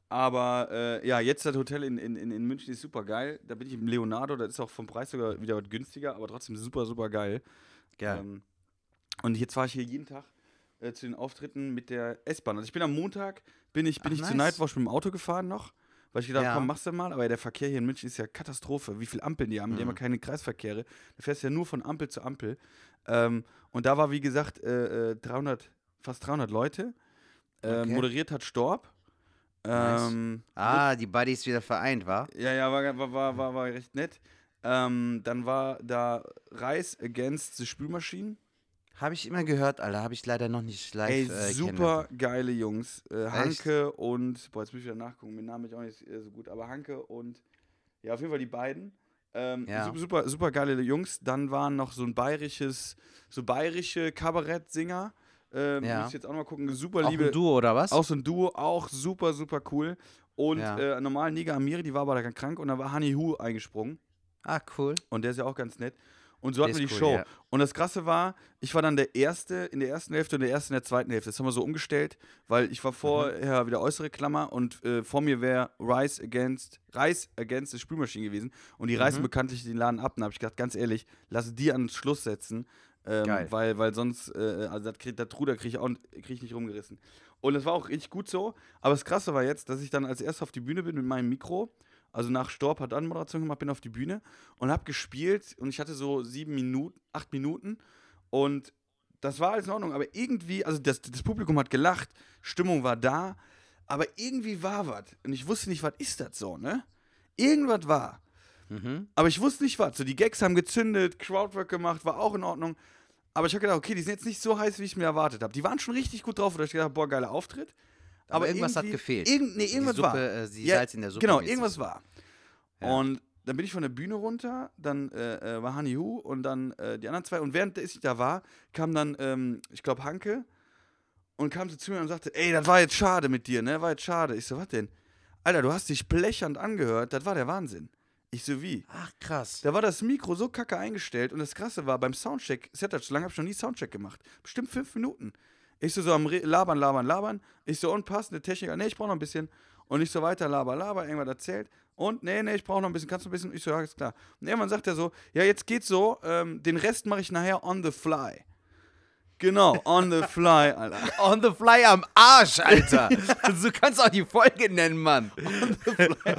Aber äh, ja, jetzt das Hotel in, in, in München ist super geil. Da bin ich im Leonardo, das ist auch vom Preis sogar wieder was günstiger, aber trotzdem super, super geil. Geil. Ähm, und jetzt fahre ich hier jeden Tag äh, zu den Auftritten mit der S-Bahn. Also ich bin am Montag, bin ich, bin Ach, ich zu nice. Nightwatch mit dem Auto gefahren noch. Weil ich gedacht Ja. komm, machst du mal. Aber der Verkehr hier in München ist ja Katastrophe. Wie viele Ampeln die haben. Die haben ja Mhm. keine Kreisverkehre. Da fährst du ja nur von Ampel zu Ampel. Ähm, und da war, wie gesagt, äh, äh, 300, fast 300 Leute. Äh, Okay. Moderiert hat Storb. Nice. Ähm, Ah, die Buddies wieder vereint, war? ja, ja, war, war, war, war, war recht nett. Ähm, dann war da Reis Against the Spülmaschinen. Habe ich immer gehört, Alter. Habe ich leider noch nicht live Ey, äh, super geile Jungs. Äh, Hanke und, boah, jetzt muss ich wieder nachgucken, mit Namen bin ich auch nicht äh, so gut, aber Hanke und, ja, auf jeden Fall die beiden. Ähm, Ja. super, super, geile Jungs. Dann waren noch so ein bayerisches, so bayerische Kabarettsänger. Ähm, Ja. Muss ich jetzt auch mal gucken. Super Auch liebe. ein Duo, oder was? Auch so ein Duo, auch super, super cool. Und Ja. äh, normal Niga Amiri, die war aber da krank und da war Hani Hu eingesprungen. ah, cool. Und der ist ja auch ganz nett. Und so hatten wir die cool, Show. ja. Und das Krasse war, ich war dann der Erste in der ersten Hälfte und der Erste in der zweiten Hälfte. Das haben wir so umgestellt, weil ich war Mhm. vorher wieder äußere Klammer und äh, vor mir wäre Rice against, Rice against die Spülmaschine gewesen. Und die Mhm. reißen bekanntlich den Laden ab. Und da habe ich gedacht, ganz ehrlich, lass die an den Schluss setzen. Ähm. Weil, weil sonst, äh, also das, das Ruder kriege ich, auch- krieg ich nicht rumgerissen. Und es war auch richtig gut so. Aber das Krasse war jetzt, dass ich dann als erstes auf die Bühne bin mit meinem Mikro. Also nach Storb hat Anmoderation gemacht, bin auf die Bühne und habe gespielt und ich hatte so sieben Minuten, acht Minuten und das war alles in Ordnung, aber irgendwie, also das, das Publikum hat gelacht, Stimmung war da, aber irgendwie war was und ich wusste nicht, was ist das so, ne? Irgendwas war, Mhm. aber ich wusste nicht was. So die Gags haben gezündet, Crowdwork gemacht, war auch in Ordnung, aber ich habe gedacht, okay, die sind jetzt nicht so heiß, wie ich mir erwartet habe. Die waren schon richtig gut drauf, und ich gedacht, boah, geiler Auftritt. Aber irgendwas hat gefehlt. Irgend, nee, Die irgendwas Suppe, war. äh, die Ja, Salz in der Suppe. Genau, irgendwas war. Ja. Und dann bin ich von der Bühne runter, dann äh, äh, war Honey Hu und dann äh, die anderen zwei. Und während ich da war, kam dann, ähm, ich glaube, Hanke und kam so zu mir und sagte, ey, das war jetzt schade mit dir, ne? War jetzt schade. Ich so, was denn? Alter, du hast dich blechernd angehört, das war der Wahnsinn. Ich so, wie? Ach, krass. Da war das Mikro so kacke eingestellt und das Krasse war, beim Soundcheck, Setup, so lange habe ich noch nie Soundcheck gemacht. Bestimmt fünf Minuten. Ich so, so am Re Labern, Labern, Labern. Ich so, und passende Techniker, nee, ich brauche noch ein bisschen. Und ich so weiter, laber, laber, irgendwas erzählt. Und, nee, nee, ich brauche noch ein bisschen, kannst du ein bisschen? Ich so, ja, ist klar. Und irgendwann sagt er so, ja, jetzt geht's so, ähm, den Rest mache ich nachher on the fly. Genau, on the fly, Alter. *laughs* On the fly am Arsch, Alter. *laughs* du kannst auch die Folge nennen, Mann. On the fly,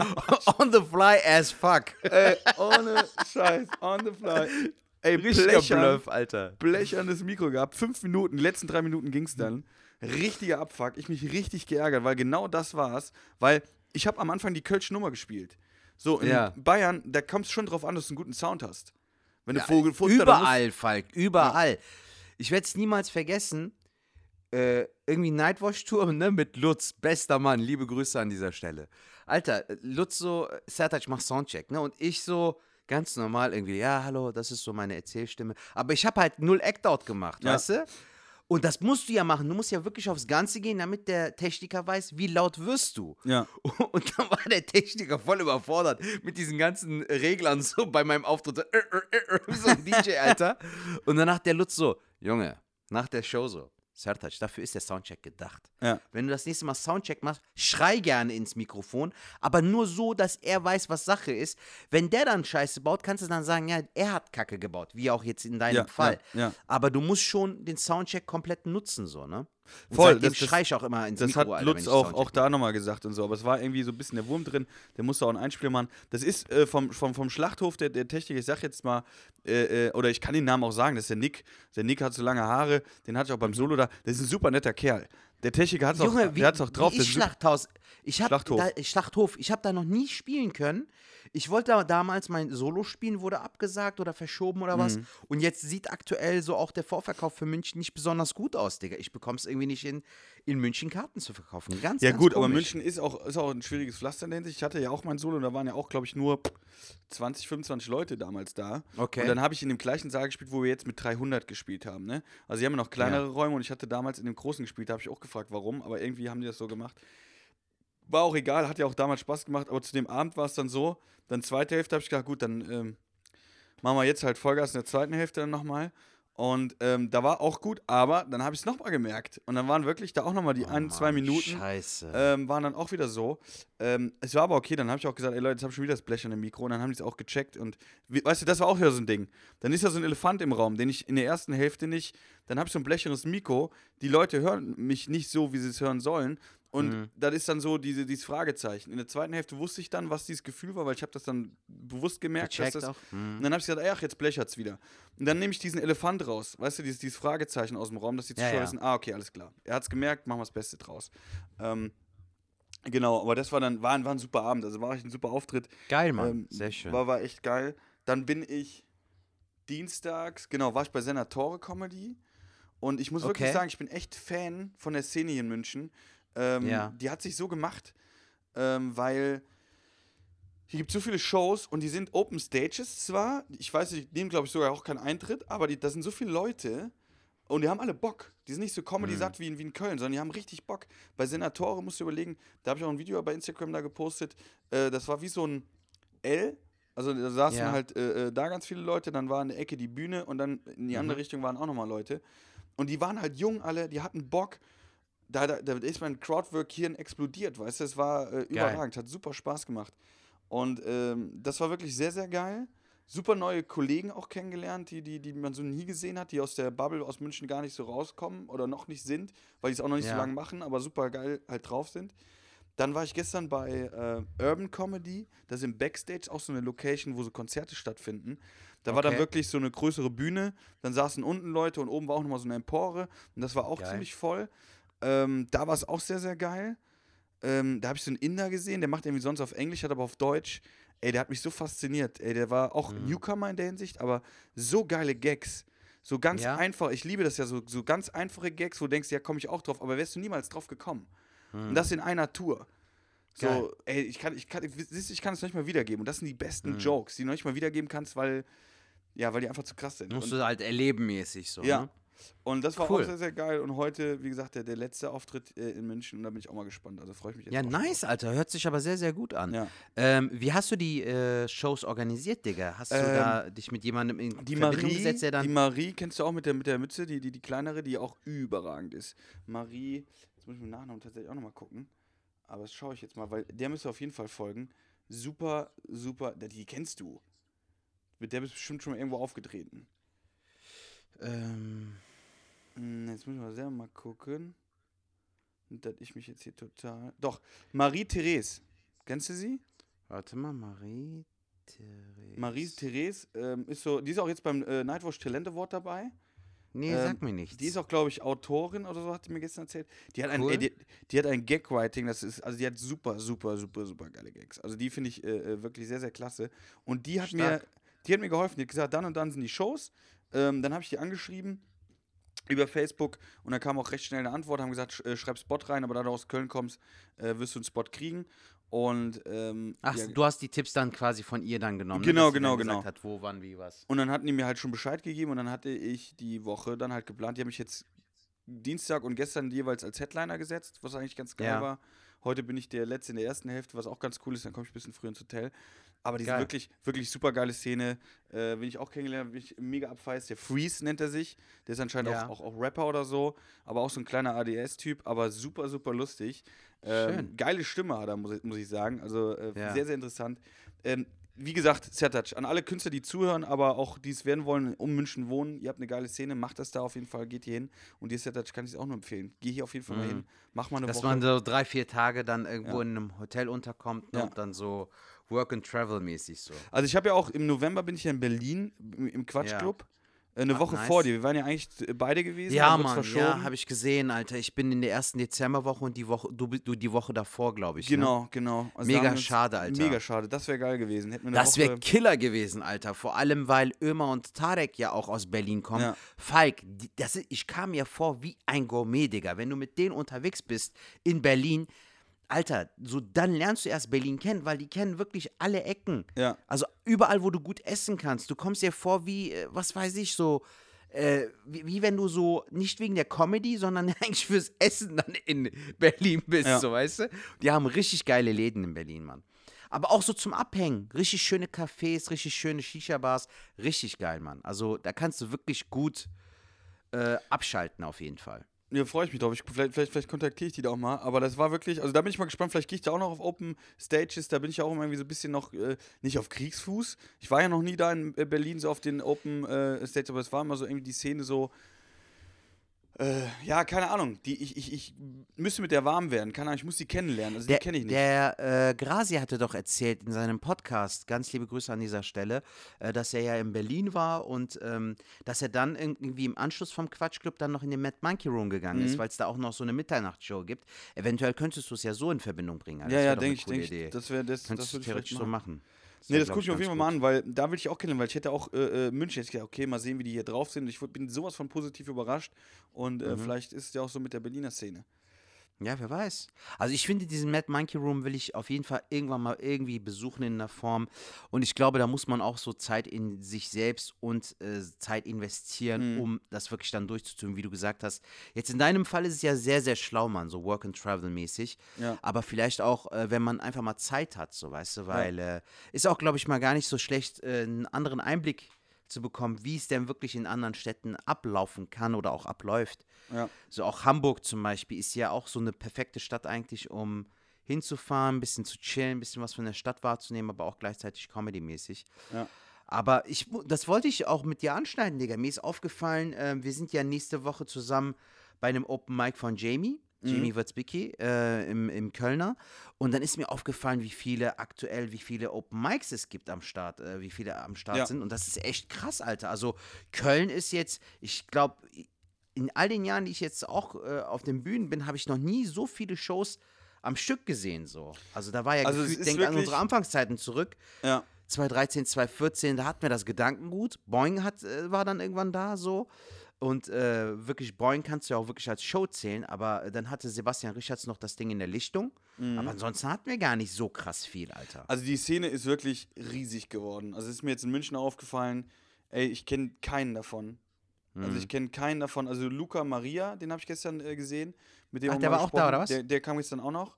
*laughs* on the fly as fuck. Ey, ohne Scheiß, on the fly. Ey, Richtiger blechern, Bluff, Alter. blechernes Mikro gehabt. Fünf Minuten, die letzten drei Minuten ging's dann. Richtiger Abfuck. Ich mich richtig geärgert, weil genau das war's. Weil ich habe am Anfang die Kölsch Nummer gespielt. So, in Ja. Bayern, da kommt es schon drauf an, dass du einen guten Sound hast. Wenn du Ja, Vogel dann Überall, Falk, überall. Ich werde es niemals vergessen. Äh, irgendwie Nightwatch-Tour ne, mit Lutz, bester Mann, liebe Grüße an dieser Stelle. Alter, Lutz so, Sertac, mach Soundcheck, ne? Und ich so, ganz normal irgendwie, ja, hallo, das ist so meine Erzählstimme. Aber ich habe halt null Act-Out gemacht, Ja. weißt du? Und das musst du ja machen. Du musst ja wirklich aufs Ganze gehen, damit der Techniker weiß, wie laut wirst du. Ja. *laughs* Und dann war der Techniker voll überfordert mit diesen ganzen Reglern so bei meinem Auftritt. So, äh, äh, äh, so ein DJ, Alter. Und danach der Lutz so, Junge, nach der Show so, Sertac, dafür ist der Soundcheck gedacht. Ja. Wenn du das nächste Mal Soundcheck machst, schrei gerne ins Mikrofon, aber nur so, dass er weiß, was Sache ist. Wenn der dann Scheiße baut, kannst du dann sagen, ja, er hat Kacke gebaut, wie auch jetzt in deinem Ja, Fall. ja. Aber du musst schon den Soundcheck komplett nutzen, so, ne? Voll, seitdem das- das- schrei ich auch immer ins Das Mikro, hat Alter, Lutz auch, auch da nochmal gesagt und so, aber es war irgendwie so ein bisschen der Wurm drin, der musste auch einen Einspieler machen. Das ist äh, vom, vom, vom Schlachthof der, der Techniker, ich sag jetzt mal, äh, äh, oder ich kann den Namen auch sagen, das ist der Nick. Der Nick hat so lange Haare, den hatte ich auch beim Solo da. Das ist ein super netter Kerl. Der Techniker hat es auch, Junge, wie, der hat's auch drauf. wie der ich Schlachthaus. Ich hab Schlachthof. Da, Schlachthof. Ich habe da noch nie spielen können. Ich wollte da damals mein Solo spielen, wurde abgesagt oder verschoben oder Mhm. was. Und jetzt sieht aktuell so auch der Vorverkauf für München nicht besonders gut aus, Digga. Ich bekomme es irgendwie nicht in, in München Karten zu verkaufen. Ganz, Ja ganz gut, aber komisch. München ist auch, ist auch ein schwieriges Pflaster in der Hinsicht. Ich hatte ja auch mein Solo und da waren ja auch, glaube ich, nur 20, 25 Leute damals da. Okay. Und dann habe ich in dem gleichen Saal gespielt, wo wir jetzt mit 300 gespielt haben. Ne? Also die haben ja noch kleinere Ja. Räume und ich hatte damals in dem großen gespielt, da habe ich auch gefragt, warum, aber irgendwie haben die das so gemacht. War auch egal, hat ja auch damals Spaß gemacht, aber zu dem Abend war es dann so, dann zweite Hälfte habe ich gedacht, gut, dann ähm, machen wir jetzt halt Vollgas in der zweiten Hälfte dann nochmal. Und ähm, da war auch gut, aber dann habe ich es nochmal gemerkt. Und dann waren wirklich da auch nochmal die Oh ein, zwei Mann, Minuten Scheiße. ähm, waren dann auch wieder so. Ähm, es war aber okay, dann habe ich auch gesagt, ey Leute, jetzt habe ich schon wieder das Blech an dem Mikro und dann haben die es auch gecheckt und wie, weißt du, das war auch wieder so ein Ding. Dann ist da so ein Elefant im Raum, den ich in der ersten Hälfte nicht, dann habe ich so ein blecheres Mikro, die Leute hören mich nicht so, wie sie es hören sollen und Mhm. das ist dann so diese, dieses Fragezeichen. In der zweiten Hälfte wusste ich dann, was dieses Gefühl war, weil ich habe das dann bewusst gemerkt, Gecheckt dass das. Mhm. und dann habe ich gesagt, ach, jetzt blechert's wieder. Und dann nehme ich diesen Elefant raus, weißt du, dieses, dieses Fragezeichen aus dem Raum, dass die Ja, Zuschauer ja. wissen, ah, okay, alles klar. Er hat's gemerkt, machen wir das Beste draus. Ähm, genau, aber das war dann, war, ein- war ein super Abend, also war echt ein super Auftritt. Geil, Mann. Ähm, Sehr schön. War, war echt geil. Dann bin ich dienstags, genau, war ich bei Senatore Comedy. Und ich muss wirklich Okay. sagen, ich bin echt Fan von der Szene hier in München. Ähm, Ja. Die hat sich so gemacht, ähm, weil hier gibt so viele Shows und die sind Open Stages zwar. Ich weiß, die nehmen, glaube ich, sogar auch keinen Eintritt, aber die, da sind so viele Leute und die haben alle Bock. Die sind nicht so Comedy-satt wie, in, wie in Köln, sondern die haben richtig Bock. Bei Senatore musst du überlegen, da habe ich auch ein Video bei Instagram da gepostet. Äh, das war wie so ein L. Also da saßen Ja. halt äh, äh, da ganz viele Leute, dann war in der Ecke die Bühne und dann in die andere Mhm. Richtung waren auch nochmal Leute. Und die waren halt jung alle, die hatten Bock. Da, da, da ist mein Crowdwork hier explodiert, weißt du, es war äh, überragend, hat super Spaß gemacht. Und ähm, das war wirklich sehr, sehr geil. Super neue Kollegen auch kennengelernt, die, die, die man so nie gesehen hat, die aus der Bubble aus München gar nicht so rauskommen oder noch nicht sind, weil die es auch noch nicht so Ja. lange machen, aber super geil halt drauf sind. Dann war ich gestern bei äh, Urban Comedy. Das ist im Backstage auch so eine Location, wo so Konzerte stattfinden. Da war dann Okay. wirklich so eine größere Bühne. Dann saßen unten Leute und oben war auch nochmal so eine Empore. Und das war auch Geil. ziemlich voll. Ähm, da war es auch sehr, sehr geil. Ähm, da habe ich so einen Inder gesehen, der macht irgendwie sonst auf Englisch, hat aber auf Deutsch. Ey, der hat mich so fasziniert. Ey, der war auch Mhm. Newcomer in der Hinsicht, aber so geile Gags. So ganz Ja? einfach. Ich liebe das ja, so, so ganz einfache Gags, wo du denkst, ja, komme ich auch drauf, aber wärst du niemals drauf gekommen. Mhm. Und das in einer Tour. Geil. So, ey, ich kann, ich kann, ich kann es nicht mal wiedergeben. Und das sind die besten Mhm. Jokes, die du noch nicht mal wiedergeben kannst, weil, ja, weil die einfach zu krass sind. Musst Und, du halt erleben mäßig so. Ja. Ne? Und das war Cool. auch sehr, sehr geil. Und heute, wie gesagt, der, der letzte Auftritt äh, in München. Und da bin ich auch mal gespannt. Also freue ich mich jetzt Ja, auch schon nice, Alter. Hört sich aber sehr, sehr gut an. Ja. Ähm, wie hast du die äh, Shows organisiert, Digga? Hast du Ähm, da dich mit jemandem in Die Verbindung Marie, gesetzt, der dann. die Marie kennst du auch mit der, mit der Mütze, die, die, die kleinere, die auch überragend ist. Marie, jetzt muss ich mit Nachnamen tatsächlich auch nochmal gucken. Aber das schaue ich jetzt mal, weil der müsste auf jeden Fall folgen. Super, super, die kennst du. Mit der bist du bestimmt schon mal irgendwo aufgetreten. ähm, Hm, Jetzt muss ich mal selber mal gucken. Und dass ich mich jetzt hier total. Doch, Marie-Therese. Kennst du sie? warte mal, Marie. Therese. Marie-Therese ähm, ist so, die ist auch jetzt beim äh, Nightwatch Talent Award dabei. Nee, ähm, sag mir nichts. Die ist auch, glaube ich, Autorin oder so, hat die mir gestern erzählt. Die hat ein, Cool. ey, die, die hat ein Gag-Writing, das ist, also die hat super, super, super, super geile Gags. Also die finde ich äh, äh, wirklich sehr, sehr klasse. Und die hat mir, die hat mir geholfen. Die hat gesagt, dann und dann sind die Shows. Ähm, dann habe ich die angeschrieben über Facebook und dann kam auch recht schnell eine Antwort, haben gesagt, äh, schreib Spot rein, aber da du aus Köln kommst, äh, wirst du einen Spot kriegen. Und ähm, Ach, ja, du hast die Tipps dann quasi von ihr dann genommen. Genau, ne? genau, gesagt genau. Hat, wo, wann, wie, was. Und dann hatten die mir halt schon Bescheid gegeben und dann hatte ich die Woche dann halt geplant. Die haben mich jetzt Dienstag und gestern jeweils als Headliner gesetzt, was eigentlich ganz geil Ja. war. Heute bin ich der Letzte in der ersten Hälfte, was auch ganz cool ist. Dann komme ich ein bisschen früher ins Hotel. Aber die sind wirklich, wirklich super geile Szene. Äh, wenn ich auch kennengelernt habe, bin ich mega abfeist. Der Freeze nennt er sich. Der ist anscheinend Ja. auch, auch, auch Rapper oder so. Aber auch so ein kleiner ADS-Typ. Aber super, super lustig. Ähm, Schön. geile Stimme hat er, muss ich, muss ich sagen. Also äh, Ja. sehr, sehr interessant. Ähm, wie gesagt, Sertac, an alle Künstler, die zuhören, aber auch die es werden wollen, um München wohnen, ihr habt eine geile Szene, macht das da auf jeden Fall, geht hier hin. Und dir, Sertac, kann ich es auch nur empfehlen. Geh hier auf jeden Fall mal Mhm. hin, mach mal eine Dass Woche. man so drei, vier Tage dann irgendwo Ja. in einem Hotel unterkommt ne? Ja. und dann so Work and Travel mäßig so. Also ich habe ja auch im November bin ich ja in Berlin im, Quatschclub. Äh, eine Woche nice. vor dir. Wir waren ja eigentlich beide gewesen. Ja, Mann, ja, habe ich gesehen, Alter. Ich bin in der ersten Dezemberwoche und die Woche, du, du die Woche davor, glaube ich. Ne? Genau, genau. Also Mega schade, Alter. Mega schade. Das wäre geil gewesen. Hätten wir Das wäre Killer gewesen, Alter. Vor allem, weil Ömer und Tarek ja auch aus Berlin kommen. Ja. Falk, das ist, ich kam mir vor wie ein Gourmet, Digga. Wenn du mit denen unterwegs bist in Berlin, Alter, so dann lernst du erst Berlin kennen, weil die kennen wirklich alle Ecken. Ja. Also überall, wo du gut essen kannst. Du kommst dir vor wie, äh, was weiß ich, so, äh, wie, wie wenn du so, nicht wegen der Comedy, sondern *laughs* eigentlich fürs Essen dann in Berlin bist, Ja. so, weißt du? Die haben richtig geile Läden in Berlin, Mann. Aber auch so zum Abhängen. Richtig schöne Cafés, richtig schöne Shisha-Bars. Richtig geil, Mann. Also da kannst du wirklich gut äh, abschalten, auf jeden Fall. Ja, freue ich mich drauf. Ich, vielleicht, vielleicht, vielleicht kontaktiere ich die da auch mal. Aber das war wirklich, also da bin ich mal gespannt. Vielleicht gehe ich da auch noch auf Open Stages. Da bin ich auch immer irgendwie so ein bisschen noch, äh, nicht auf Kriegsfuß. Ich war ja noch nie da in äh, Berlin so auf den Open äh, Stages, aber es war immer so irgendwie die Szene so. Äh, ja, keine Ahnung. Die, ich, ich, ich müsste mit der warm werden. Keine Ahnung, ich muss die kennenlernen. Also Der, die kenne ich nicht. der äh, Grasi hatte doch erzählt in seinem Podcast, ganz liebe Grüße an dieser Stelle, äh, dass er ja in Berlin war und ähm, dass er dann irgendwie im Anschluss vom Quatschclub dann noch in den Mad Monkey Room gegangen Mhm. ist, weil es da auch noch so eine Mitternachtsshow gibt. Eventuell könntest du es ja so in Verbindung bringen. Alter. ja, Das ja, denke ich, Idee. ich. Das wäre das, das Könntest du würde ich vielleicht theoretisch so machen. machen. Nee, wär, das gucke ich auf ganz jeden Fall mal an, weil da will ich auch kennenlernen, weil ich hätte auch äh, äh, München, hätte ich gedacht, okay, mal sehen, wie die hier drauf sind. Ich bin sowas von positiv überrascht und Mhm. äh, vielleicht ist es ja auch so mit der Berliner Szene. Ja, wer weiß. Also ich finde, diesen Mad Monkey Room will ich auf jeden Fall irgendwann mal irgendwie besuchen in einer Form. Und ich glaube, da muss man auch so Zeit in sich selbst und äh, Zeit investieren, Mhm. um das wirklich dann durchzuziehen, wie du gesagt hast. Jetzt in deinem Fall ist es ja sehr, sehr schlau, Mann, so Work and Travel mäßig. Ja. Aber vielleicht auch, äh, wenn man einfach mal Zeit hat, so weißt du, weil äh, ist auch, glaube ich, mal gar nicht so schlecht, äh, einen anderen Einblick zu bekommen, wie es denn wirklich in anderen Städten ablaufen kann oder auch abläuft. Ja. So auch Hamburg zum Beispiel ist ja auch so eine perfekte Stadt eigentlich, um hinzufahren, ein bisschen zu chillen, ein bisschen was von der Stadt wahrzunehmen, aber auch gleichzeitig Comedy-mäßig. Ja. Aber ich, das wollte ich auch mit dir anschneiden, Digga. Mir ist aufgefallen, ähm, wir sind ja nächste Woche zusammen bei einem Open Mic von Jamie. Jamie Wirzbicki äh, im, im Kölner. Und dann ist mir aufgefallen, wie viele aktuell, wie viele Open Mics es gibt am Start, äh, wie viele am Start Ja. sind. Und das ist echt krass, Alter. Also Köln ist jetzt, ich glaube, in all den Jahren, die ich jetzt auch äh, auf den Bühnen bin, habe ich noch nie so viele Shows am Stück gesehen. So. Also da war ja Also es gefühlt, ist denk an unsere Anfangszeiten zurück. Ja. 2013, 2014, da hatten wir das Gedankengut. Boing hat, äh, war dann irgendwann da so. Und äh, wirklich Boing kannst du ja auch wirklich als Show zählen, aber dann hatte Sebastian Richards noch das Ding in der Lichtung. Aber ansonsten hatten wir gar nicht so krass viel, Alter. Also die Szene ist wirklich riesig geworden. Also es ist mir jetzt in München aufgefallen, ey, ich kenne keinen davon. Also Mhm. ich kenne keinen davon. Also Luca Maria, den habe ich gestern äh, gesehen. Mit dem Ach, der war auch da, oder was? Der, der kam gestern auch noch.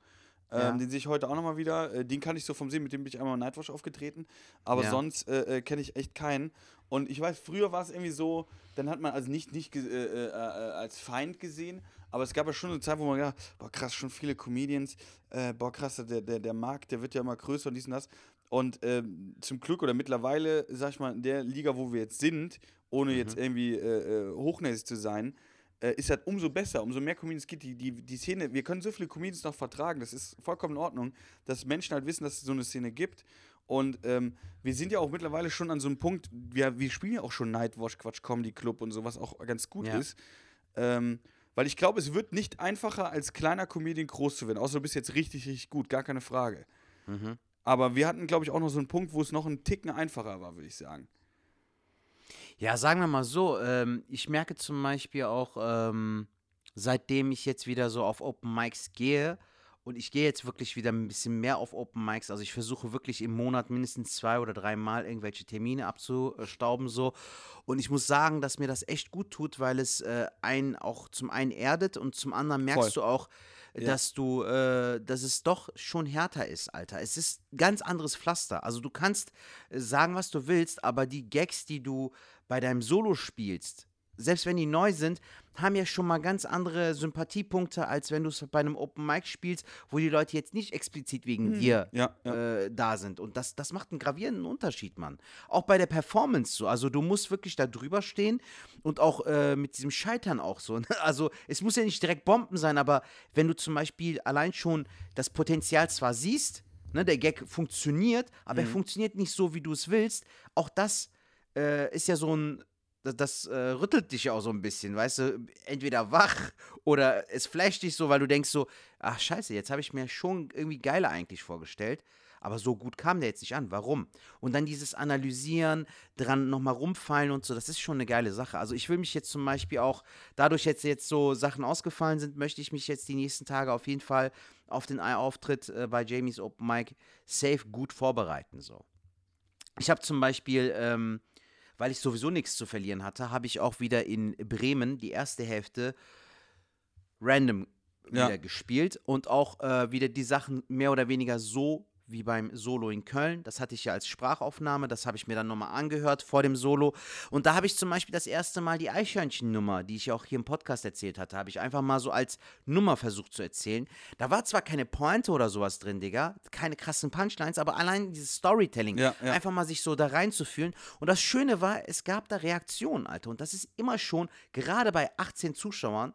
Ähm, Ja. Den sehe ich heute auch nochmal wieder. Äh, den kann ich so vom Sehen, mit dem bin ich einmal in Nightwatch aufgetreten. Aber Ja. sonst äh, äh, kenne ich echt keinen. Und ich weiß, früher war es irgendwie so, dann hat man also nicht, nicht äh, äh, äh, als Feind gesehen, aber es gab ja schon eine Zeit, wo man gedacht, boah krass, schon viele Comedians, äh, boah krass, der, der, der Markt, der wird ja immer größer und dies und das. Und ähm, zum Glück oder mittlerweile, sag ich mal, in der Liga, wo wir jetzt sind, ohne jetzt irgendwie äh, äh, hochnäsig zu sein, ist halt umso besser, umso mehr Comedians gibt. Die, die, die Szene, wir können so viele Comedians noch vertragen, das ist vollkommen in Ordnung, dass Menschen halt wissen, dass es so eine Szene gibt. Und ähm, wir sind ja auch mittlerweile schon an so einem Punkt, wir, wir spielen ja auch schon Nightwatch, Quatsch, Comedy Club und so, was auch ganz gut Ja. ist. Ähm, weil ich glaube, es wird nicht einfacher, als kleiner Comedian groß zu werden. Außer du bist jetzt richtig, richtig gut, gar keine Frage. Mhm. Aber wir hatten, glaube ich, auch noch so einen Punkt, wo es noch einen Ticken einfacher war, würde ich sagen. Ja, sagen wir mal so, ähm, ich merke zum Beispiel auch, ähm, seitdem ich jetzt wieder so auf Open Mics gehe, und ich gehe jetzt wirklich wieder ein bisschen mehr auf Open Mics, also ich versuche wirklich im Monat mindestens zwei oder dreimal irgendwelche Termine abzustauben so. Und ich muss sagen, dass mir das echt gut tut, weil es äh, einen auch zum einen erdet und zum anderen merkst Voll. du auch, Ja. dass du, äh, dass es doch schon härter ist, Alter. Es ist ein ganz anderes Pflaster. Also du kannst äh, sagen, was du willst, aber die Gags, die du bei deinem Solo spielst, selbst wenn die neu sind, haben ja schon mal ganz andere Sympathiepunkte, als wenn du es bei einem Open Mic spielst, wo die Leute jetzt nicht explizit wegen dir Ja, ja. äh, da sind. Und das, das macht einen gravierenden Unterschied, Mann. Auch bei der Performance so. Also du musst wirklich da drüber stehen und auch äh, mit diesem Scheitern auch so. ne? *laughs* Also es muss ja nicht direkt Bomben sein, aber wenn du zum Beispiel allein schon das Potenzial zwar siehst, ne, der Gag funktioniert, aber er funktioniert nicht so, wie du es willst, auch das äh, ist ja so ein das, das äh, rüttelt dich auch so ein bisschen, weißt du, entweder wach oder es flasht dich so, weil du denkst so, ach scheiße, jetzt habe ich mir schon irgendwie geiler eigentlich vorgestellt, aber so gut kam der jetzt nicht an. Warum? Und dann dieses Analysieren, dran nochmal rumfallen und so, das ist schon eine geile Sache. Also ich will mich jetzt zum Beispiel auch, dadurch jetzt, jetzt so Sachen ausgefallen sind, möchte ich mich jetzt die nächsten Tage auf jeden Fall auf den Auftritt äh, bei Jamies Open Mic safe gut vorbereiten. So. Ich habe zum Beispiel, ähm, weil ich sowieso nichts zu verlieren hatte, habe ich auch wieder in Bremen die erste Hälfte random Ja. wieder gespielt und auch äh, wieder die Sachen mehr oder weniger so wie beim Solo in Köln. Das hatte ich ja als Sprachaufnahme, das habe ich mir dann nochmal angehört vor dem Solo. Und da habe ich zum Beispiel das erste Mal die Eichhörnchen-Nummer, die ich ja auch hier im Podcast erzählt hatte, habe ich einfach mal so als Nummer versucht zu erzählen. Da war zwar keine Pointe oder sowas drin, Digga, keine krassen Punchlines, aber allein dieses Storytelling, Ja, ja. einfach mal sich so da reinzufühlen. Und das Schöne war, es gab da Reaktionen, Alter. Und das ist immer schon, gerade bei 18 Zuschauern,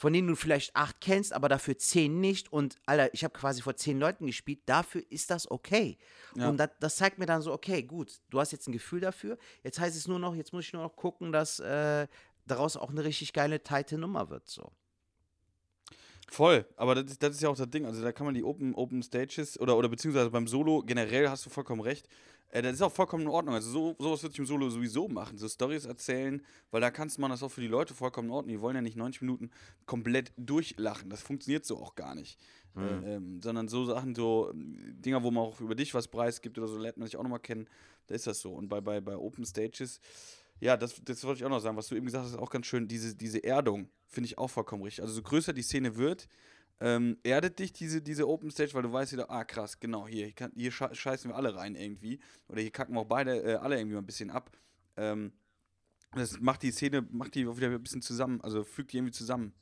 von denen du vielleicht acht kennst, aber dafür zehn nicht. Und Alter, ich habe quasi vor zehn Leuten gespielt, dafür ist das okay. Ja. Und das, das zeigt mir dann so, okay, gut, du hast jetzt ein Gefühl dafür. Jetzt heißt es nur noch, jetzt muss ich nur noch gucken, dass äh, daraus auch eine richtig geile, tighte Nummer wird. So. Voll, aber das ist, das ist ja auch das Ding. Also da kann man die Open, Open Stages oder, oder beziehungsweise beim Solo generell hast du vollkommen recht. Äh, das ist auch vollkommen in Ordnung. Also so, sowas würde ich im Solo sowieso machen. So Stories erzählen, weil da kannst man das auch für die Leute vollkommen in Ordnung. Die wollen ja nicht 90 Minuten komplett durchlachen. Das funktioniert so auch gar nicht. Äh, ähm, sondern so Sachen, so ähm, Dinger, wo man auch über dich was preisgibt oder so, lernt man sich auch nochmal kennen. Da ist das so. Und bei, bei, bei Open Stages, ja, das, das wollte ich auch noch sagen, was du eben gesagt hast, ist auch ganz schön. Diese, diese Erdung finde ich auch vollkommen richtig. Also so größer die Szene wird, ähm, erdet dich diese, diese Open Stage, weil du weißt wieder, ah krass, genau, hier, hier, kann, hier sche- scheißen wir alle rein irgendwie. Oder hier kacken wir auch beide äh, alle irgendwie mal ein bisschen ab. Ähm, das macht die Szene, macht die wieder ein bisschen zusammen, also fügt die irgendwie zusammen.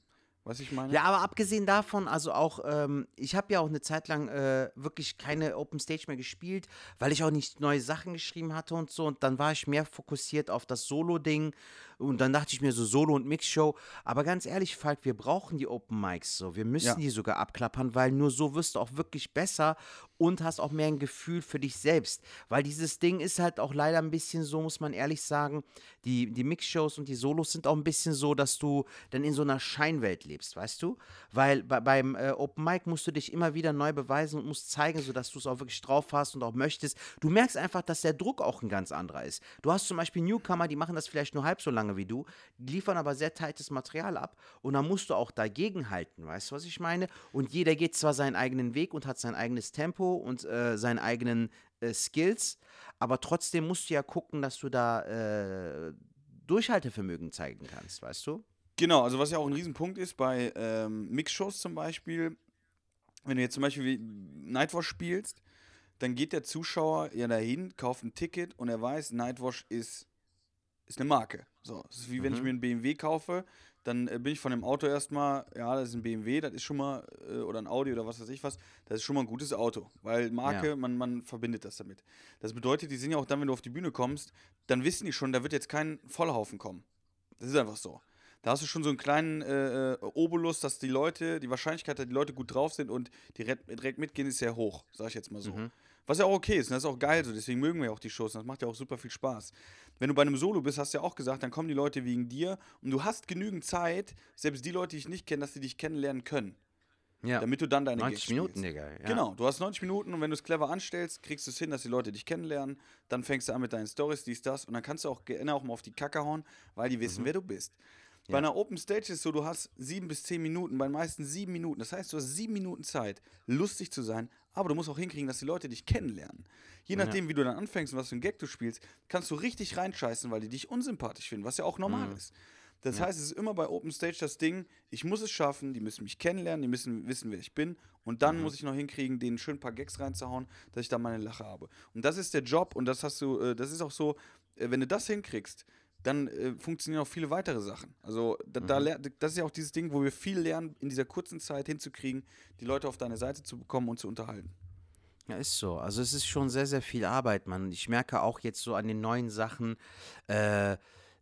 Du, ich meine? Ja, aber abgesehen davon, also auch, ähm, ich habe ja auch eine Zeit lang äh, wirklich keine Open Stage mehr gespielt, weil ich auch nicht neue Sachen geschrieben hatte und so. Und dann war ich mehr fokussiert auf das Solo-Ding. Und dann dachte ich mir so Solo- und Mix-Show. Aber ganz ehrlich, Falk, wir brauchen die Open Mics so. Wir müssen Ja. die sogar abklappern, weil nur so wirst du auch wirklich besser und hast auch mehr ein Gefühl für dich selbst. Weil dieses Ding ist halt auch leider ein bisschen so, muss man ehrlich sagen, die, die Mix-Shows und die Solos sind auch ein bisschen so, dass du dann in so einer Scheinwelt lebst, weißt du? Weil bei, beim äh, Open Mic musst du dich immer wieder neu beweisen und musst zeigen, sodass du es auch wirklich drauf hast und auch möchtest. Du merkst einfach, dass der Druck auch ein ganz anderer ist. Du hast zum Beispiel Newcomer, die machen das vielleicht nur halb so lange lange wie du, liefern aber sehr tightes Material ab und dann musst du auch dagegen halten, weißt du, was ich meine? Und jeder geht zwar seinen eigenen Weg und hat sein eigenes Tempo und äh, seine eigenen äh, Skills, aber trotzdem musst du ja gucken, dass du da äh, Durchhaltevermögen zeigen kannst, weißt du? Genau, also was ja auch ein Riesenpunkt ist bei ähm, Mixshows zum Beispiel, wenn du jetzt zum Beispiel Nightwatch spielst, dann geht der Zuschauer ja dahin, kauft ein Ticket und er weiß, Nightwatch ist, ist eine Marke. So, es ist wie wenn ich mir einen BMW kaufe, dann äh, bin ich von dem Auto erstmal, ja, das ist ein BMW, das ist schon mal, äh, oder ein Audi oder was weiß ich was, das ist schon mal ein gutes Auto, weil Marke, Ja. man, man verbindet das damit. Das bedeutet, die sind ja auch dann, wenn du auf die Bühne kommst, dann wissen die schon, da wird jetzt kein Vollhaufen kommen. Das ist einfach so. Da hast du schon so einen kleinen äh, äh, Obolus, dass die Leute, die Wahrscheinlichkeit, dass die Leute gut drauf sind und direkt, direkt mitgehen, ist sehr hoch, sag ich jetzt mal so. Was ja auch okay ist, und das ist auch geil so, deswegen mögen wir ja auch die Shows, und das macht ja auch super viel Spaß. Wenn du bei einem Solo bist, hast du ja auch gesagt, dann kommen die Leute wegen dir und du hast genügend Zeit, selbst die Leute, die dich nicht kennen, dass sie dich kennenlernen können, Ja. damit du dann deine 90 Gags Minuten, spielst. Digga. Ja. Genau, du hast 90 Minuten und wenn du es clever anstellst, kriegst du es hin, dass die Leute dich kennenlernen. Dann fängst du an mit deinen Stories, dies, das. Und dann kannst du auch gerne auch mal auf die Kacke hauen, weil die Mhm. wissen, wer du bist. Bei einer Open Stage ist es so, du hast sieben bis zehn Minuten, bei den meisten sieben Minuten. Das heißt, du hast sieben Minuten Zeit, lustig zu sein, aber du musst auch hinkriegen, dass die Leute dich kennenlernen. Je nachdem, wie du dann anfängst und was für ein Gag du spielst, kannst du richtig reinscheißen, weil die dich unsympathisch finden, was ja auch normal ist. Das heißt, es ist immer bei Open Stage das Ding, ich muss es schaffen, die müssen mich kennenlernen, die müssen wissen, wer ich bin. Und dann muss ich noch hinkriegen, denen schön ein paar Gags reinzuhauen, dass ich da meine Lache habe. Und das ist der Job und das hast du, äh, das ist auch so, äh, wenn du das hinkriegst, dann äh, funktionieren auch viele weitere Sachen. Also da, da ler- das ist ja auch dieses Ding, wo wir viel lernen, in dieser kurzen Zeit hinzukriegen, die Leute auf deine Seite zu bekommen und zu unterhalten. Ja, ist so. Also es ist schon sehr, sehr viel Arbeit, Mann. Ich merke auch jetzt so an den neuen Sachen, äh,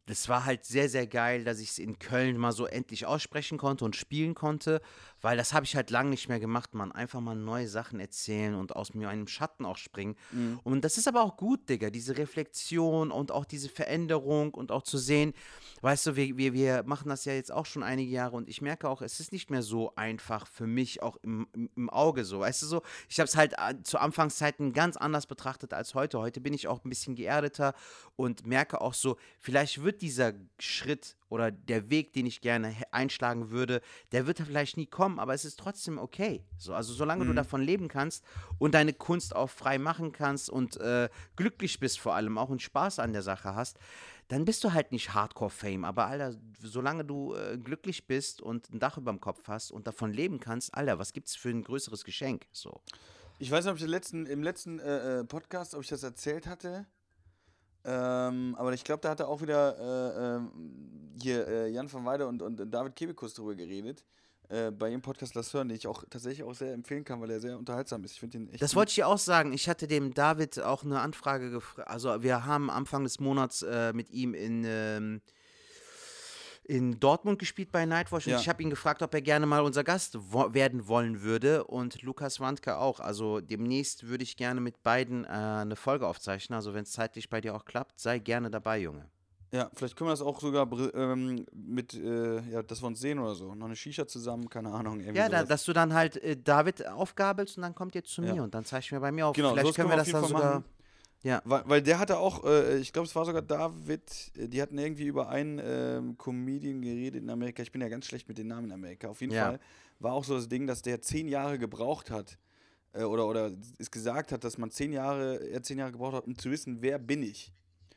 das war halt sehr, sehr geil, dass ich es in Köln mal so endlich aussprechen konnte und spielen konnte, weil das habe ich halt lange nicht mehr gemacht, Mann. Einfach mal neue Sachen erzählen und aus mir einem Schatten auch springen. Und das ist aber auch gut, Digga, diese Reflexion und auch diese Veränderung und auch zu sehen, weißt du, wir, wir, wir machen das ja jetzt auch schon einige Jahre und ich merke auch, es ist nicht mehr so einfach für mich auch im, im, im Auge so, weißt du so, ich habe es halt äh, zu Anfangszeiten ganz anders betrachtet als heute. Heute bin ich auch ein bisschen geerdeter und merke auch so, vielleicht wird dieser Schritt oder der Weg, den ich gerne einschlagen würde, der wird vielleicht nie kommen, aber es ist trotzdem okay. So, also solange du davon leben kannst und deine Kunst auch frei machen kannst und äh, glücklich bist vor allem auch und Spaß an der Sache hast, dann bist du halt nicht Hardcore-Fame. Aber Alter, solange du äh, glücklich bist und ein Dach über dem Kopf hast und davon leben kannst, Alter, was gibt's für ein größeres Geschenk? So. Ich weiß nicht, ob ich im letzten, im letzten äh, äh, Podcast, ob ich das erzählt hatte. Ähm, aber ich glaube, da hatte auch wieder äh, ähm, hier äh, Jan van Weide und, und David Kebekus drüber geredet. Äh, bei ihrem Podcast Lass hören, den ich auch tatsächlich auch sehr empfehlen kann, weil er sehr unterhaltsam ist. Ich finde den echt. Das wollte ich dir auch sagen. Ich hatte dem David auch eine Anfrage gefragt. Also wir haben Anfang des Monats äh, mit ihm in, ähm, in Dortmund gespielt bei Nightwatch und Ja. ich habe ihn gefragt, ob er gerne mal unser Gast wo werden wollen würde und Lukas Wandke auch. Also demnächst würde ich gerne mit beiden äh, eine Folge aufzeichnen. Also wenn es zeitlich bei dir auch klappt, sei gerne dabei, Junge. Ja, vielleicht können wir das auch sogar ähm, mit, äh, ja, dass wir uns sehen oder so. Noch eine Shisha zusammen, keine Ahnung. Ja, da, dass du dann halt äh, David aufgabelst und dann kommt ihr zu Ja. mir und dann du mir bei mir auf. Genau, Vielleicht können wir das dann sogar. machen. Ja. Weil, weil der hatte auch, äh, ich glaube, es war sogar David, äh, die hatten irgendwie über einen ähm, Comedian geredet in Amerika. Ich bin ja ganz schlecht mit den Namen in Amerika. Auf jeden Ja. Fall war auch so das Ding, dass der zehn Jahre gebraucht hat. Äh, oder, oder es gesagt hat, dass man zehn Jahre, er zehn Jahre gebraucht hat, um zu wissen, wer bin ich.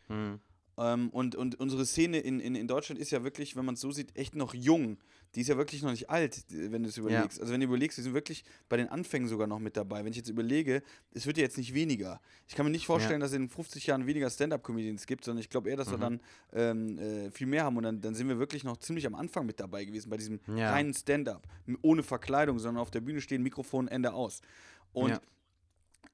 Hm. Ähm, und, und unsere Szene in, in, in Deutschland ist ja wirklich, wenn man es so sieht, echt noch jung. Die ist ja wirklich noch nicht alt, wenn du es überlegst. Also wenn du überlegst, wir sind wirklich bei den Anfängen sogar noch mit dabei. Wenn ich jetzt überlege, es wird ja jetzt nicht weniger. Ich kann mir nicht vorstellen, dass es in 50 Jahren weniger Stand-Up-Comedians gibt, sondern ich glaube eher, dass wir dann ähm, äh, viel mehr haben. Und dann, dann sind wir wirklich noch ziemlich am Anfang mit dabei gewesen, bei diesem Ja. reinen Stand-Up. Ohne Verkleidung, sondern auf der Bühne stehen, Mikrofon, Ende aus. Und Ja.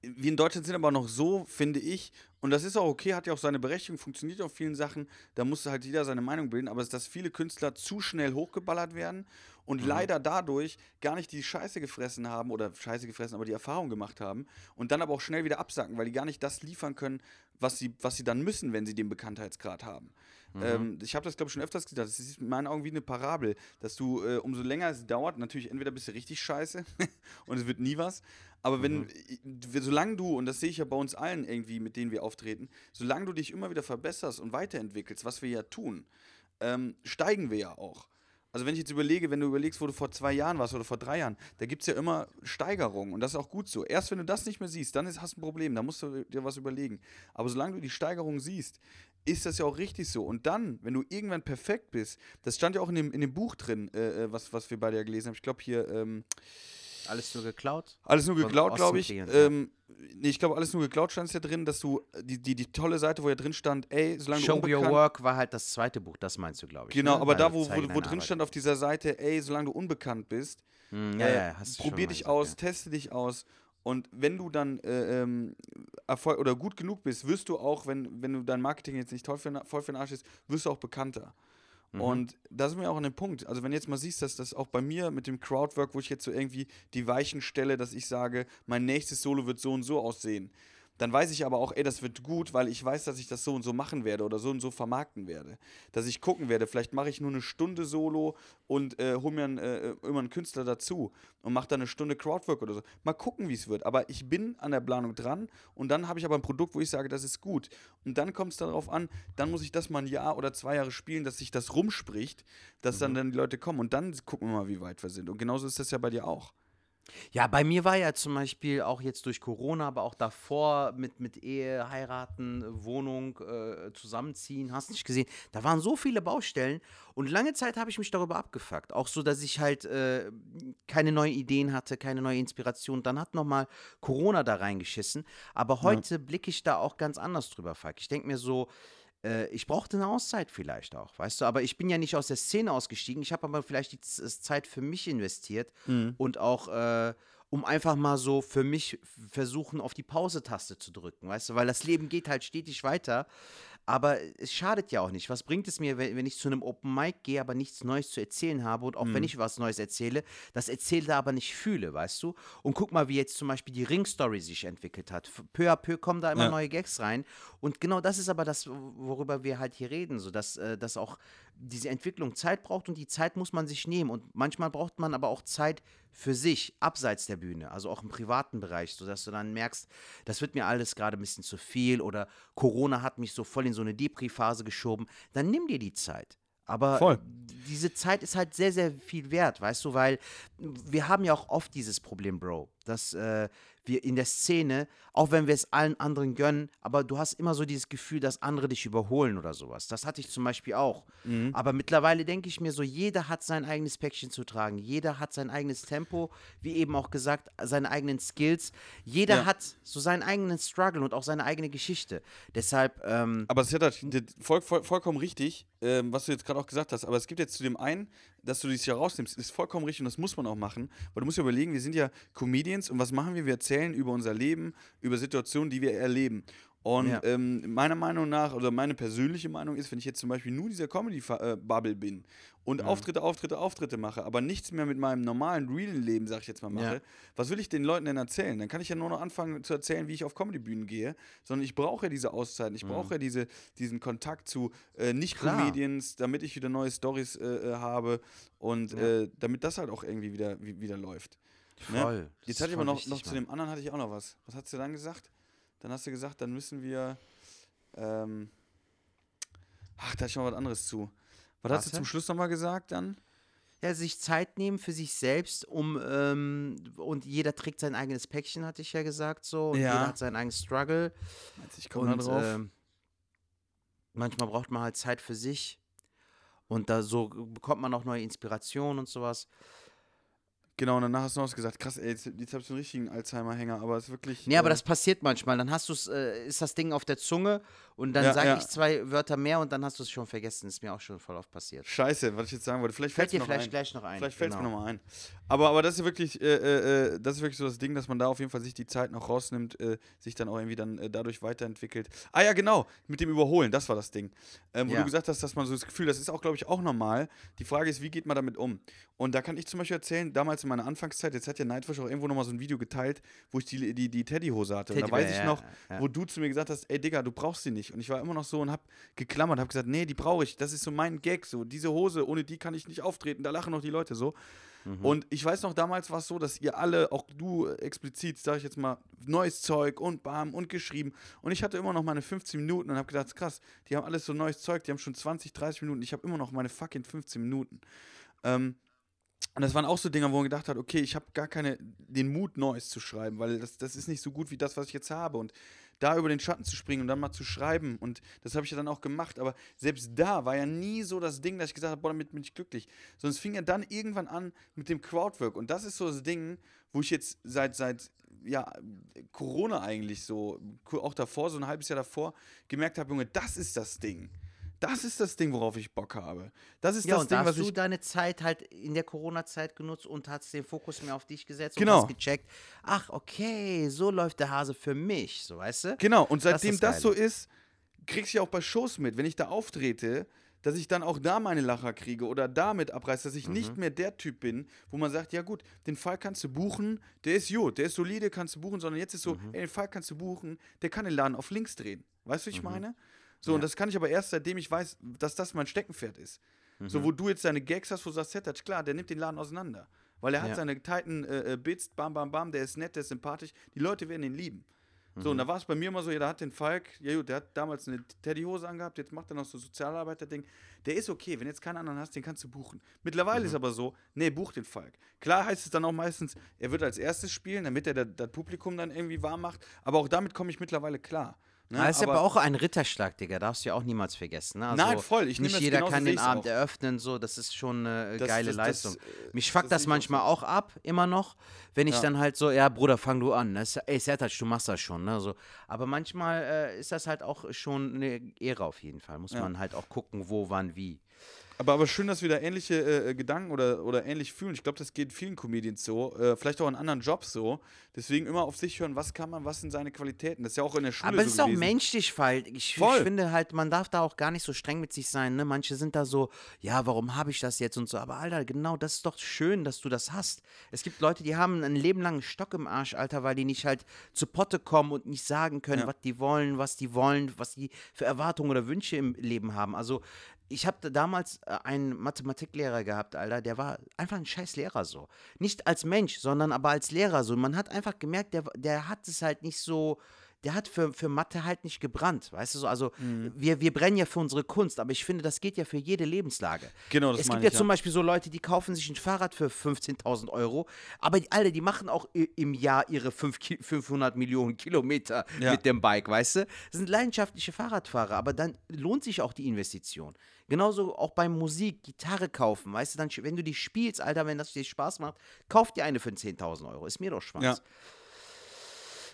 Wir in Deutschland sind aber noch so, finde ich, und das ist auch okay, hat ja auch seine Berechtigung, funktioniert auf vielen Sachen, da muss halt jeder seine Meinung bilden, aber es ist, dass viele Künstler zu schnell hochgeballert werden und leider dadurch gar nicht die Scheiße gefressen haben oder Scheiße gefressen, aber die Erfahrung gemacht haben und dann aber auch schnell wieder absacken, weil die gar nicht das liefern können, was sie, was sie dann müssen, wenn sie den Bekanntheitsgrad haben. Ähm, ich habe das, glaube ich, schon öfters gesagt. Das ist in meinen Augen wie eine Parabel, dass du, äh, umso länger es dauert, natürlich entweder bist du richtig scheiße *laughs* und es wird nie was, aber wenn, äh, solange du, und das sehe ich ja bei uns allen irgendwie, mit denen wir auftreten, solange du dich immer wieder verbesserst und weiterentwickelst, was wir ja tun, ähm, steigen wir ja auch. Also wenn ich jetzt überlege, wenn du überlegst, wo du vor zwei Jahren warst oder vor drei Jahren, da gibt es ja immer Steigerungen und das ist auch gut so. Erst wenn du das nicht mehr siehst, dann ist, hast du ein Problem, da musst du dir was überlegen. Aber solange du die Steigerung siehst, ist das ja auch richtig so. Und dann, wenn du irgendwann perfekt bist, das stand ja auch in dem, in dem Buch drin, äh, äh was, was wir beide ja gelesen haben, ich glaube hier, ähm, Alles nur geklaut? alles nur geklaut, glaube ich. Ähm, nee, ich glaube, alles nur geklaut stand es ja drin, dass du die, die, die tolle Seite, wo ja drin stand, ey, solange Show du Your unbekannt Work war halt das zweite Buch, das meinst du, glaube ich. Genau, ne? aber da, Also wo, wo, wo drin Arbeit. stand auf dieser Seite, ey, solange du unbekannt bist, Hm, ja, äh, ja, probier dich gesagt, aus, ja. teste dich aus. Und wenn du dann äh, ähm, Erfolg oder gut genug bist, wirst du auch, wenn, wenn du dein Marketing jetzt nicht für, voll für den Arsch ist, wirst du auch bekannter. Mhm. Und da sind wir auch an dem Punkt. Also, wenn jetzt mal siehst, dass das auch bei mir mit dem Crowdwork, wo ich jetzt so irgendwie die Weichen stelle, dass ich sage, mein nächstes Solo wird so und so aussehen, dann weiß ich aber auch, ey, das wird gut, weil ich weiß, dass ich das so und so machen werde oder so und so vermarkten werde. Dass ich gucken werde, vielleicht mache ich nur eine Stunde Solo und äh, hole mir einen, äh, immer einen Künstler dazu und mache dann eine Stunde Crowdwork oder so. Mal gucken, wie es wird. Aber ich bin an der Planung dran und dann habe ich aber ein Produkt, wo ich sage, das ist gut. Und dann kommt es darauf an, dann muss ich das mal ein Jahr oder zwei Jahre spielen, dass sich das rumspricht, dass dann, dann die Leute kommen. Und dann gucken wir mal, wie weit wir sind. Und genauso ist das ja bei dir auch. Ja, bei mir war ja zum Beispiel auch jetzt durch Corona, aber auch davor mit, mit Ehe, heiraten, Wohnung, äh, zusammenziehen, hast nicht gesehen. Da waren so viele Baustellen und lange Zeit habe ich mich darüber abgefuckt. Auch so, dass ich halt äh, keine neuen Ideen hatte, keine neue Inspiration. Dann hat nochmal Corona da reingeschissen. Aber heute blicke ich da auch ganz anders drüber, Fuck. Ich denke mir so, äh, ich brauchte eine Auszeit vielleicht auch, weißt du, aber ich bin ja nicht aus der Szene ausgestiegen. Ich habe aber vielleicht die Z Zeit für mich investiert und auch, äh, um einfach mal so für mich versuchen, auf die Pause-Taste zu drücken, weißt du, weil das Leben geht halt stetig weiter. Aber es schadet ja auch nicht. Was bringt es mir, wenn, wenn ich zu einem Open Mic gehe, aber nichts Neues zu erzählen habe und auch wenn ich was Neues erzähle, das Erzählte aber nicht fühle, weißt du? Und guck mal, wie jetzt zum Beispiel die Ring-Story sich entwickelt hat. Peu à peu kommen da immer Ja. neue Gags rein. Und genau das ist aber das, worüber wir halt hier reden, so dass, äh, dass auch diese Entwicklung Zeit braucht und die Zeit muss man sich nehmen. Und manchmal braucht man aber auch Zeit für sich, abseits der Bühne, also auch im privaten Bereich, sodass du dann merkst, das wird mir alles gerade ein bisschen zu viel oder Corona hat mich so voll in so eine Depri-Phase geschoben. Dann nimm dir die Zeit. Aber Voll. diese Zeit ist halt sehr, sehr viel wert, weißt du, weil wir haben ja auch oft dieses Problem, Bro, dass äh, wir in der Szene, auch wenn wir es allen anderen gönnen, aber du hast immer so dieses Gefühl, dass andere dich überholen oder sowas. Das hatte ich zum Beispiel auch. Aber mittlerweile denke ich mir so, jeder hat sein eigenes Päckchen zu tragen. Jeder hat sein eigenes Tempo, wie eben auch gesagt, seine eigenen Skills. Jeder Ja. hat so seinen eigenen Struggle und auch seine eigene Geschichte. Deshalb, ähm, Aber es ist ja voll, voll, vollkommen richtig, ähm, was du jetzt gerade auch gesagt hast. Aber es gibt jetzt zu dem einen, dass du dich hier rausnimmst, ist vollkommen richtig und das muss man auch machen. Weil du musst ja überlegen, wir sind ja Comedians und was machen wir? Wir erzählen über unser Leben, über Situationen, die wir erleben. Und Ja. ähm, meiner Meinung nach, oder meine persönliche Meinung ist, wenn ich jetzt zum Beispiel nur dieser Comedy-Bubble bin und Auftritte, Auftritte, Auftritte mache, aber nichts mehr mit meinem normalen, realen Leben, sag ich jetzt mal, mache, Ja. was will ich den Leuten denn erzählen? Dann kann ich ja nur noch anfangen zu erzählen, wie ich auf Comedybühnen gehe, sondern ich brauche ja diese Auszeiten, ich brauche ja diese, diesen Kontakt zu äh, Nicht-Comedians, damit ich wieder neue Stories äh, äh, habe und äh, damit das halt auch irgendwie wieder, wie, wieder läuft. Ne? voll. Das Jetzt hatte ich aber noch, noch zu dem anderen hatte ich auch noch was. Was hast du dann gesagt? Dann hast du gesagt, dann müssen wir. Ähm, ach, da hatte ich noch was anderes zu. Was hast du Warte. zum Schluss nochmal gesagt dann? Ja, sich Zeit nehmen für sich selbst, um ähm, und jeder trägt sein eigenes Päckchen, hatte ich ja gesagt so. Und Ja. jeder hat seinen eigenen Struggle. Du, Ich komme drauf. ähm, manchmal braucht man halt Zeit für sich. Und da so bekommt man auch neue Inspirationen und sowas. Genau, und danach hast du noch was gesagt. Krass, ey, jetzt, jetzt hast du einen richtigen Alzheimer-Hänger, aber es ist wirklich. Nee, aber äh, das passiert manchmal. Dann hast du's, äh, ist das Ding auf der Zunge und dann Ja, sage ja. ich zwei Wörter mehr und dann hast du es schon vergessen. Ist mir auch schon voll oft passiert. Scheiße, was ich jetzt sagen wollte. Vielleicht Fällt dir noch vielleicht ein. gleich noch ein. Vielleicht fällt es genau. mir nochmal ein. Aber, aber das ist wirklich, äh, äh, äh, das ist wirklich so das Ding, dass man da auf jeden Fall sich die Zeit noch rausnimmt, äh, sich dann auch irgendwie dann äh, dadurch weiterentwickelt. Ah ja, genau, mit dem Überholen, das war das Ding. Ähm, wo Ja. du gesagt hast, dass man so das Gefühl, das ist auch, glaube ich, auch normal. Die Frage ist, wie geht man damit um? Und da kann ich zum Beispiel erzählen, damals in meiner Anfangszeit, jetzt hat ja Nightwish auch irgendwo nochmal so ein Video geteilt, wo ich die, die, die Teddyhose hatte. und da weiß ich noch, wo du zu mir gesagt hast, ey Digga, du brauchst sie nicht. Und ich war immer noch so und hab geklammert, hab gesagt, nee, die brauche ich. Das ist so mein Gag, so diese Hose, ohne die kann ich nicht auftreten. Da lachen noch die Leute so. Mhm. Und ich weiß noch, damals war es so, dass ihr alle, auch du explizit, sag ich jetzt mal, neues Zeug und bam und geschrieben. Und ich hatte immer noch meine 15 Minuten und habe gedacht, krass, die haben alles so neues Zeug, die haben schon 20, 30 Minuten. Ich habe immer noch meine fucking 15 Minuten. Ähm, und das waren auch so Dinge, wo man gedacht hat, okay, ich habe gar keine, den Mut, Neues zu schreiben, weil das, das ist nicht so gut wie das, was ich jetzt habe. Und da über den Schatten zu springen und dann mal zu schreiben, und das habe ich ja dann auch gemacht, aber selbst da war ja nie so das Ding, dass ich gesagt habe, boah, damit bin ich glücklich. Es fing ja dann irgendwann an mit dem Crowdwork. Und das ist so das Ding, wo ich jetzt seit, seit ja, Corona eigentlich so, auch davor, so ein halbes Jahr davor, gemerkt habe, Junge, das ist das Ding. Das ist das Ding, worauf ich Bock habe. Das ist Ja, das und Ding, hast was du deine Zeit halt in der Corona-Zeit genutzt und hast den Fokus mehr auf dich gesetzt Genau. und hast gecheckt, ach, okay, so läuft der Hase für mich, so weißt du? Genau, und seitdem das das, so ist, kriegst du ja auch bei Shows mit, wenn ich da auftrete, dass ich dann auch da meine Lacher kriege oder damit abreiße, dass ich Mhm. nicht mehr der Typ bin, wo man sagt, ja gut, den Fall kannst du buchen, der ist gut, der ist solide, kannst du buchen, sondern jetzt ist so, Mhm. ey, den Fall kannst du buchen, der kann den Laden auf links drehen. Weißt du, was ich Mhm. meine? So, und das kann ich aber erst, seitdem ich weiß, dass das mein Steckenpferd ist. Mhm. So, wo du jetzt deine Gags hast, wo du sagst, Setac, klar, der nimmt den Laden auseinander. Weil er hat Ja. seine Titan äh, äh, Bits, bam, bam, bam, der ist nett, der ist sympathisch, die Leute werden ihn lieben. So, Mhm. und da war es bei mir immer so, ja, der hat den Falk, ja gut, der hat damals eine Teddyhose angehabt, jetzt macht er noch so Sozialarbeiter-Ding. Der ist okay, wenn jetzt keinen anderen hast, den kannst du buchen. Mittlerweile Mhm. ist aber so, nee, buch den Falk. Klar heißt es dann auch meistens, er wird als erstes spielen, damit er da- das Publikum dann irgendwie warm macht, aber auch damit komme ich mittlerweile klar. Ne? Das ist aber, auch ein Ritterschlag, Digga, darfst du ja auch niemals vergessen. Ne? Also Nein, voll, ich Nicht jeder kann den Abend auch. eröffnen, so, das ist schon eine Das- geile das- Leistung. äh, Mich das fuckt das, ich auch manchmal so. auch ab, immer noch, wenn ich Ja. dann halt so, ja, Bruder, fang du an. Das, ey, Sertac, du machst das schon. Ne? So. Aber manchmal äh, ist das halt auch schon eine Ehre auf jeden Fall. Muss Ja. man halt auch gucken, wo, wann, wie. Aber, aber schön, dass wir da ähnliche äh, Gedanken oder, oder ähnlich fühlen. Ich glaube, das geht vielen Comedians so. Äh, vielleicht auch in anderen Jobs so. Deswegen immer auf sich hören, was kann man, was sind seine Qualitäten. Das ist ja auch in der Schule Aber es so ist auch gewesen. menschlich, weil ich, ich finde halt, man darf da auch gar nicht so streng mit sich sein. Ne? Manche sind da so, ja, warum habe ich das jetzt und so. Aber Alter, genau, das ist doch schön, dass du das hast. Es gibt Leute, die haben ein Leben lang einen Stock im Arsch, Alter, weil die nicht halt zu Potte kommen und nicht sagen können, Ja. was die wollen, was die wollen, was die für Erwartungen oder Wünsche im Leben haben. Also ich habe damals äh, einen Mathematiklehrer gehabt, Alter, der war einfach ein scheiß Lehrer so. Nicht als Mensch, sondern aber als Lehrer so. Man hat einfach gemerkt, der, der hat es halt nicht so, der hat für, für Mathe halt nicht gebrannt, weißt du so. Also Mhm. wir, wir brennen ja für unsere Kunst, aber ich finde, das geht ja für jede Lebenslage. Genau, das Es gibt ja ich, ja. zum Beispiel so Leute, die kaufen sich ein Fahrrad für 15.000 Euro, aber die, Alter, die machen auch im Jahr ihre fünf Ki 500 Millionen Kilometer Ja. mit dem Bike, weißt du? Das sind leidenschaftliche Fahrradfahrer, aber dann lohnt sich auch die Investition. Genauso auch beim Musik, Gitarre kaufen, weißt du, dann, wenn du die spielst, Alter, wenn das dir Spaß macht, kauf dir eine für 10.000 Euro. Ist mir doch Spaß. Ja.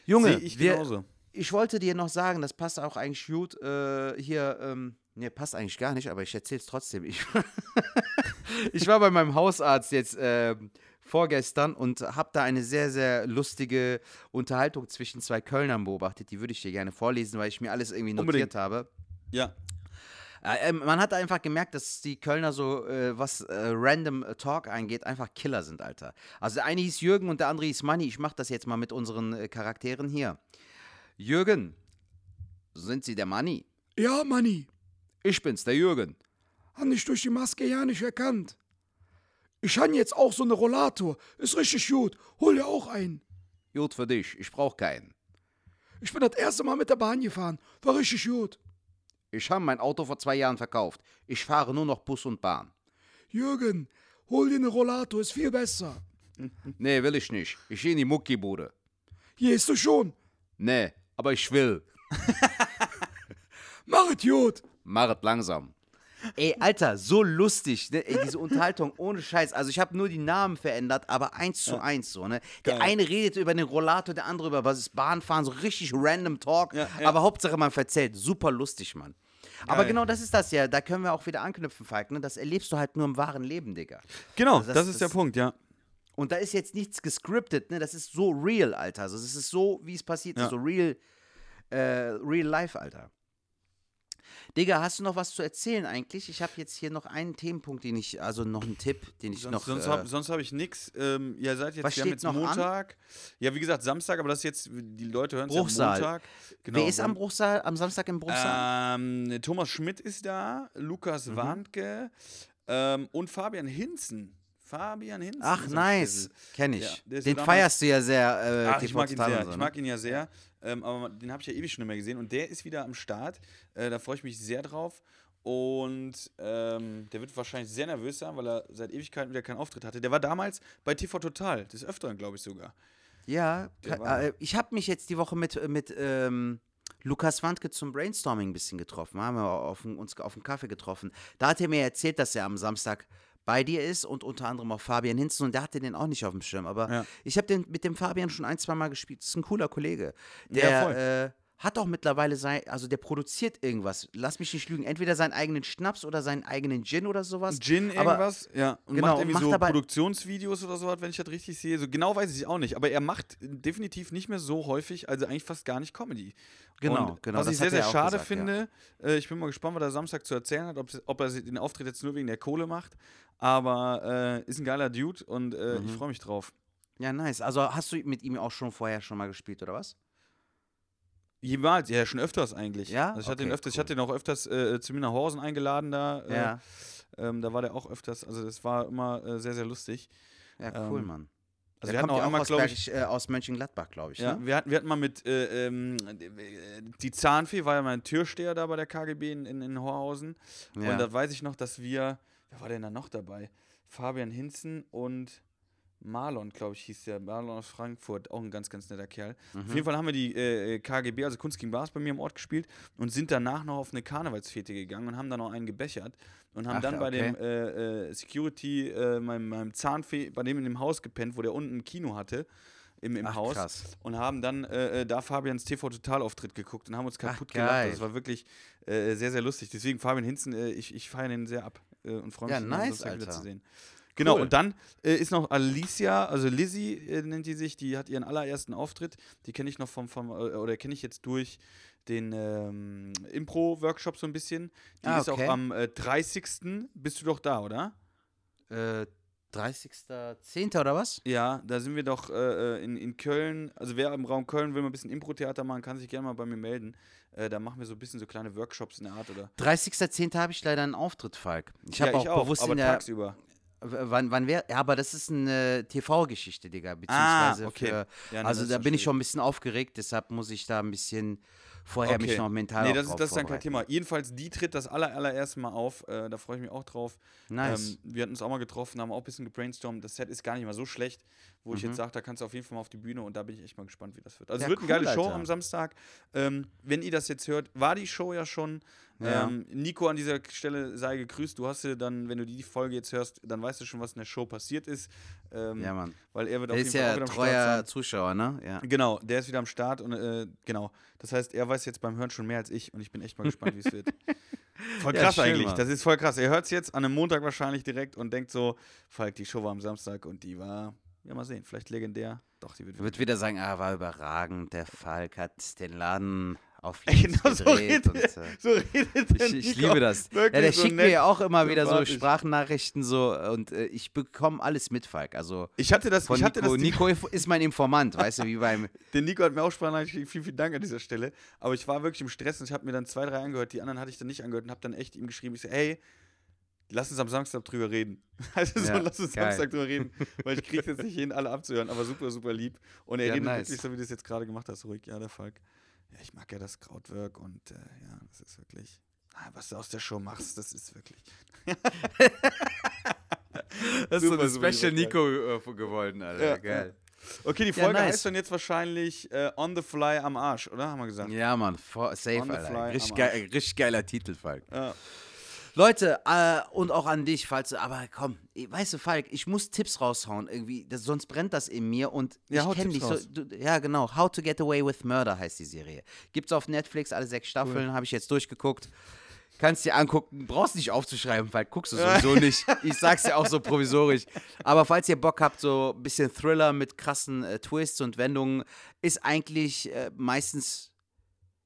Junge, ich wir, genauso. Ich wollte dir noch sagen, das passt auch eigentlich gut äh, hier, ähm, ne, passt eigentlich gar nicht, aber ich erzähl's trotzdem. Ich, *laughs* ich war bei meinem Hausarzt jetzt ähm, vorgestern und habe da eine sehr, sehr lustige Unterhaltung zwischen zwei Kölnern beobachtet. Die würde ich dir gerne vorlesen, weil ich mir alles irgendwie notiert Unbedingt. habe. Ja. Äh, ähm, man hat einfach gemerkt, dass die Kölner so, äh, was äh, Random Talk angeht, einfach Killer sind, Alter. Also der eine hieß Jürgen und der andere hieß Manni. Ich mache das jetzt mal mit unseren äh, Charakteren hier. Jürgen, sind Sie der Manni? Ja, Manni. Ich bin's, der Jürgen. Han ich durch die Maske ja nicht erkannt. Ich han jetzt auch so eine Rollator. Ist richtig gut. Hol dir auch einen. Gut für dich, ich brauch keinen. Ich bin das erste Mal mit der Bahn gefahren. War richtig gut. Ich habe mein Auto vor zwei Jahren verkauft. Ich fahre nur noch Bus und Bahn. Jürgen, hol dir eine Rollator. Ist viel besser. Nee, will ich nicht. Ich geh in die Muckibude. Gehst du schon? Nee, aber ich will. *laughs* Mach es gut. Machet langsam. Ey, Alter, so lustig, ne? Ey, diese Unterhaltung ohne Scheiß. Also ich habe nur die Namen verändert, aber eins zu eins so, ne? Der Geil. eine redet über den Rollator, der andere über was ist Bahnfahren, so richtig random Talk. Ja, ja. Aber Hauptsache man verzählt. Super lustig, Mann. Aber Geil. genau das ist das ja. Da können wir auch wieder anknüpfen, Falk. Ne? Das erlebst du halt nur im wahren Leben, Digga. Genau, Also das, das- ist der das- Punkt, ja. Und da ist jetzt nichts gescriptet, ne? Das ist so real, Alter. Also es ist so, wie es passiert Ja. ist, so real, äh, real life, Alter. Digga, hast du noch was zu erzählen eigentlich? Ich habe jetzt hier noch einen Themenpunkt, den ich, also noch einen Tipp, den ich Sonst, noch. sonst äh, habe hab ich nichts. Ähm, ihr seid jetzt, Was wir haben jetzt noch an? Montag. Ja, wie gesagt, Samstag, aber das ist jetzt, die Leute hören es ja Bruchsal. Montag. Genau, wer ist am Bruchsal, am Samstag im Bruchsal? Ähm, Thomas Schmidt ist da, Lukas Mhm. Warnke ähm, und Fabian Hinzen. Fabian Hinzen. Ach, nice. Stissel. Kenn Ja, ich. ist den feierst du ja sehr. Äh, Ach, ich mag ihn sehr. so, Ich ne? mag ihn ja sehr. Ähm, aber den habe ich ja ewig schon nicht mehr gesehen. Und der ist wieder am Start. Äh, da freue ich mich sehr drauf. Und ähm, der wird wahrscheinlich sehr nervös sein, weil er seit Ewigkeiten wieder keinen Auftritt hatte. Der war damals bei TV Total, des Öfteren, glaube ich sogar. Ja, äh, ich habe mich jetzt die Woche mit, mit ähm, Lukas Wandke zum Brainstorming ein bisschen getroffen. Haben wir auf, uns auf einen Kaffee getroffen. Da hat er mir erzählt, dass er am Samstag bei dir ist und unter anderem auch Fabian Hinzen und der hatte den auch nicht auf dem Schirm. Aber Ja. ich habe den mit dem Fabian schon ein, zwei Mal gespielt. Das ist ein cooler Kollege. Ja, Der voll. äh, hat auch mittlerweile sein, also der produziert irgendwas. Lass mich nicht lügen, entweder seinen eigenen Schnaps oder seinen eigenen Gin oder sowas. Gin Aber- irgendwas, ja. Und genau, macht irgendwie macht so Produktionsvideos oder so, wenn ich das richtig sehe. So genau weiß ich auch nicht. Aber er macht definitiv nicht mehr so häufig, also eigentlich fast gar nicht Comedy. Genau, Und genau, Was ich sehr, sehr schade gesagt, ja. finde, äh, ich bin mal gespannt, was er Samstag zu erzählen hat, ob, ob er den Auftritt jetzt nur wegen der Kohle macht. Aber äh, ist ein geiler Dude und äh, Mhm. ich freue mich drauf. Ja, nice. Also hast du mit ihm auch schon vorher schon mal gespielt, oder was? Jemals, ja, schon öfters eigentlich. Ja? Also ich hatte Okay, ihn öfters, ich cool. hatte ihn auch öfters äh, zu mir nach Horsen eingeladen da. Äh, Ja. ähm, da war der auch öfters, also das war immer äh, sehr, sehr lustig. Ja, cool, ähm, Mann. Also Der wir hatten kommt auch ja einmal, aus, glaube ich, äh, aus Mönchengladbach, glaube ich. Ja, ne? wir hatten, wir hatten mal mit, äh, ähm, die Zahnfee war ja mein Türsteher da bei der KGB in, in, in Horhausen. Ja. Und da weiß ich noch, dass wir, wer war denn da noch dabei? Fabian Hinzen und Marlon, glaube ich, hieß der. Marlon aus Frankfurt, auch ein ganz, ganz netter Kerl. Mhm. Auf jeden Fall haben wir die äh, KGB, also Kunst gegen Bars, bei mir im Ort gespielt und sind danach noch auf eine Karnevalsfete gegangen und haben da noch einen gebechert und haben Ach, dann bei okay. dem äh, äh, Security, äh, meinem, meinem Zahnfee, bei dem in dem Haus gepennt, wo der unten ein Kino hatte. Im, im Ach, Haus krass. und haben dann äh, äh, da Fabians TV-Total-Auftritt geguckt und haben uns Ach, kaputt gelacht. geil. Das war wirklich äh, sehr, sehr lustig. Deswegen Fabian Hinzen, äh, ich, ich feiere den sehr ab äh, und freue mich, Ja, ihn am nice, Samstag Alter. Genau, Cool. und dann äh, ist noch Alicia, also Lizzie äh, nennt die sich, die hat ihren allerersten Auftritt. Die kenne ich noch vom, vom äh, oder kenne ich jetzt durch den ähm, Impro-Workshop so ein bisschen. Die Ah, ist auch okay. am äh, 30. Bist du doch da, oder? Äh, 30.10. oder was? Ja, da sind wir doch äh, äh, in, in Köln. Also wer im Raum Köln will mal ein bisschen Impro-Theater machen, kann sich gerne mal bei mir melden. Äh, da machen wir so ein bisschen so kleine Workshops in der Art, oder? 30.10. habe ich leider einen Auftritt, Falk. Ich habe ja, auch, ich bewusst in der. tagsüber. Wann, wann wäre. Ja, aber das ist eine TV-Geschichte, Digga. Ah, Beziehungsweise okay. für. Ja, nee, also da bin ich schon ein bisschen aufgeregt, deshalb muss ich da ein bisschen vorher mich noch mental Nee, das ist, das ist dann kein. Thema. Jedenfalls, die tritt das aller, allererste Mal auf. Äh, da freue ich mich auch drauf. Nice. Ähm, wir hatten uns auch mal getroffen, haben auch ein bisschen gebrainstormt. Das Set ist gar nicht mal so schlecht, wo ich jetzt sage, da kannst du auf jeden Fall mal auf die Bühne und da bin ich echt mal gespannt, wie das wird. Also Mhm. Ja, es wird eine cool, geile Show Alter. am Samstag. Ähm, wenn ihr das jetzt hört, war die Show ja schon. Ja. Ähm, Nico an dieser Stelle sei gegrüßt. Du hast ja dann, wenn du die Folge jetzt hörst, dann weißt du schon, was in der Show passiert ist. Ähm, ja, Mann. Weil er wird Der auf jeden Fall auch ja wieder am Start treuer sein. Zuschauer, ne? Ja. Genau, der ist wieder am Start und äh, genau. Das heißt, er weiß jetzt beim Hören schon mehr als ich und ich bin echt mal gespannt, wie es wird. *laughs* Voll Ja, krass schön, eigentlich. Mann. Das ist voll krass. Er hört es jetzt an einem Montag wahrscheinlich direkt und denkt so, Falk, die Show war am Samstag und die war, ja mal sehen, vielleicht legendär. Doch, die wird wird wieder sagen, ah, war überragend. Der Falk hat den Laden auf *laughs* genau so gedreht. redet, und, äh, so redet Ich, ich liebe das. Ja, der so schickt nett, mir ja auch immer wieder so. Sprachnachrichten so und äh, ich bekomme alles mit, Falk. Also Ich hatte das, von ich hatte Nico. das, Nico ist mein Informant, weißt du, wie beim. *laughs* den Nico hat mir auch Sprachnachrichten. Vielen, vielen Dank an dieser Stelle. Aber ich war wirklich im Stress und ich habe mir dann zwei, drei angehört. Die anderen hatte ich dann nicht angehört und habe dann echt ihm geschrieben. Ich so, hey, lass uns am Samstag drüber reden. *laughs* Also so, Ja, lass uns geil. Samstag drüber reden. Weil ich kriege jetzt nicht hin, alle abzuhören. Aber super, super lieb. Und er Ja, redet nice. wirklich so, wie du es jetzt gerade gemacht hast. Ruhig, ja, der Falk. Ja, ich mag ja das Krautwork und äh, ja, das ist wirklich. Ah, was du aus der Show machst, das ist wirklich. *laughs* Das Super, super, super Nico äh, geworden, Alter. Ja, Okay, die Ja, Folge nice. heißt dann jetzt wahrscheinlich äh, On the Fly am Arsch, oder? Haben wir gesagt. Ja, Mann, for, safe, On the Alter. fly Richtig, geil, richtig geiler Titel, Falk. Ja. Leute, äh, und auch an dich, falls du, aber komm, weißt du, Falk, ich muss Tipps raushauen, irgendwie, das, sonst brennt das in mir und Ja, ich kenne dich so. Du, ja, genau. How to Get Away with Murder heißt die Serie. Gibt's auf Netflix, alle sechs Staffeln, habe ich jetzt durchgeguckt. Kannst dir angucken, brauchst nicht aufzuschreiben, Falk, guckst du *laughs* sowieso nicht. Ich sag's dir auch so provisorisch. Aber falls ihr Bock habt, so ein bisschen Thriller mit krassen äh, Twists und Wendungen, ist eigentlich äh, meistens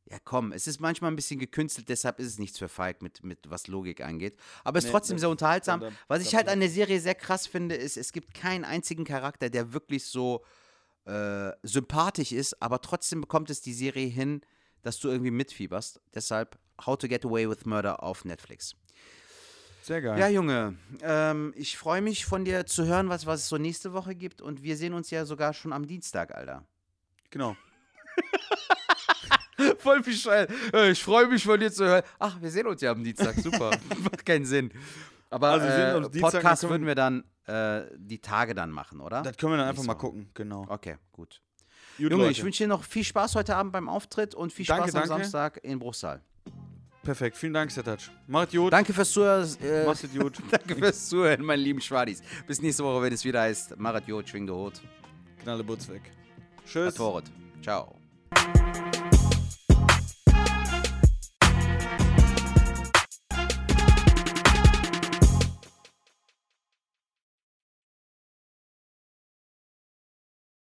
Ja, komm, es ist manchmal ein bisschen gekünstelt, deshalb ist es nichts für Falk, mit, mit was Logik angeht. Aber es ist Nee, trotzdem das- sehr unterhaltsam. da- was ich halt an der Serie sehr krass finde, ist, es gibt keinen einzigen Charakter, der wirklich so äh, sympathisch ist, aber trotzdem bekommt es die Serie hin, dass du irgendwie mitfieberst. Deshalb How to Get Away with Murder auf Netflix. Sehr geil. Ja, Junge, ähm, ich freue mich von dir zu hören, was, was es so nächste Woche gibt. Und wir sehen uns ja sogar schon am Dienstag, Alter. Genau. *laughs* *laughs* Voll bescheuert. Äh, Ich freue mich von dir zu hören. Ach, wir sehen uns ja am Dienstag. Super. *laughs* Macht keinen Sinn. Aber Also wir äh, Dienstag, Podcast können- würden wir dann äh, die Tage dann machen, oder? Das können wir dann einfach Nächste mal Woche. gucken. Genau. Okay, gut. Gut, Junge, Leute. ich wünsche dir noch viel Spaß heute Abend beim Auftritt und viel Danke, Spaß am danke. Samstag in Bruchsal. Perfekt. Vielen Dank, Sertac. Macht gut. Danke fürs Zuhören. Äh, Macht gut. *laughs* danke fürs Zuhören, meine lieben Schwadis. Bis nächste Woche, wenn es wieder heißt, Marat Jod, schwing de Hut. Knalle Butz weg. Tschüss. Ciao.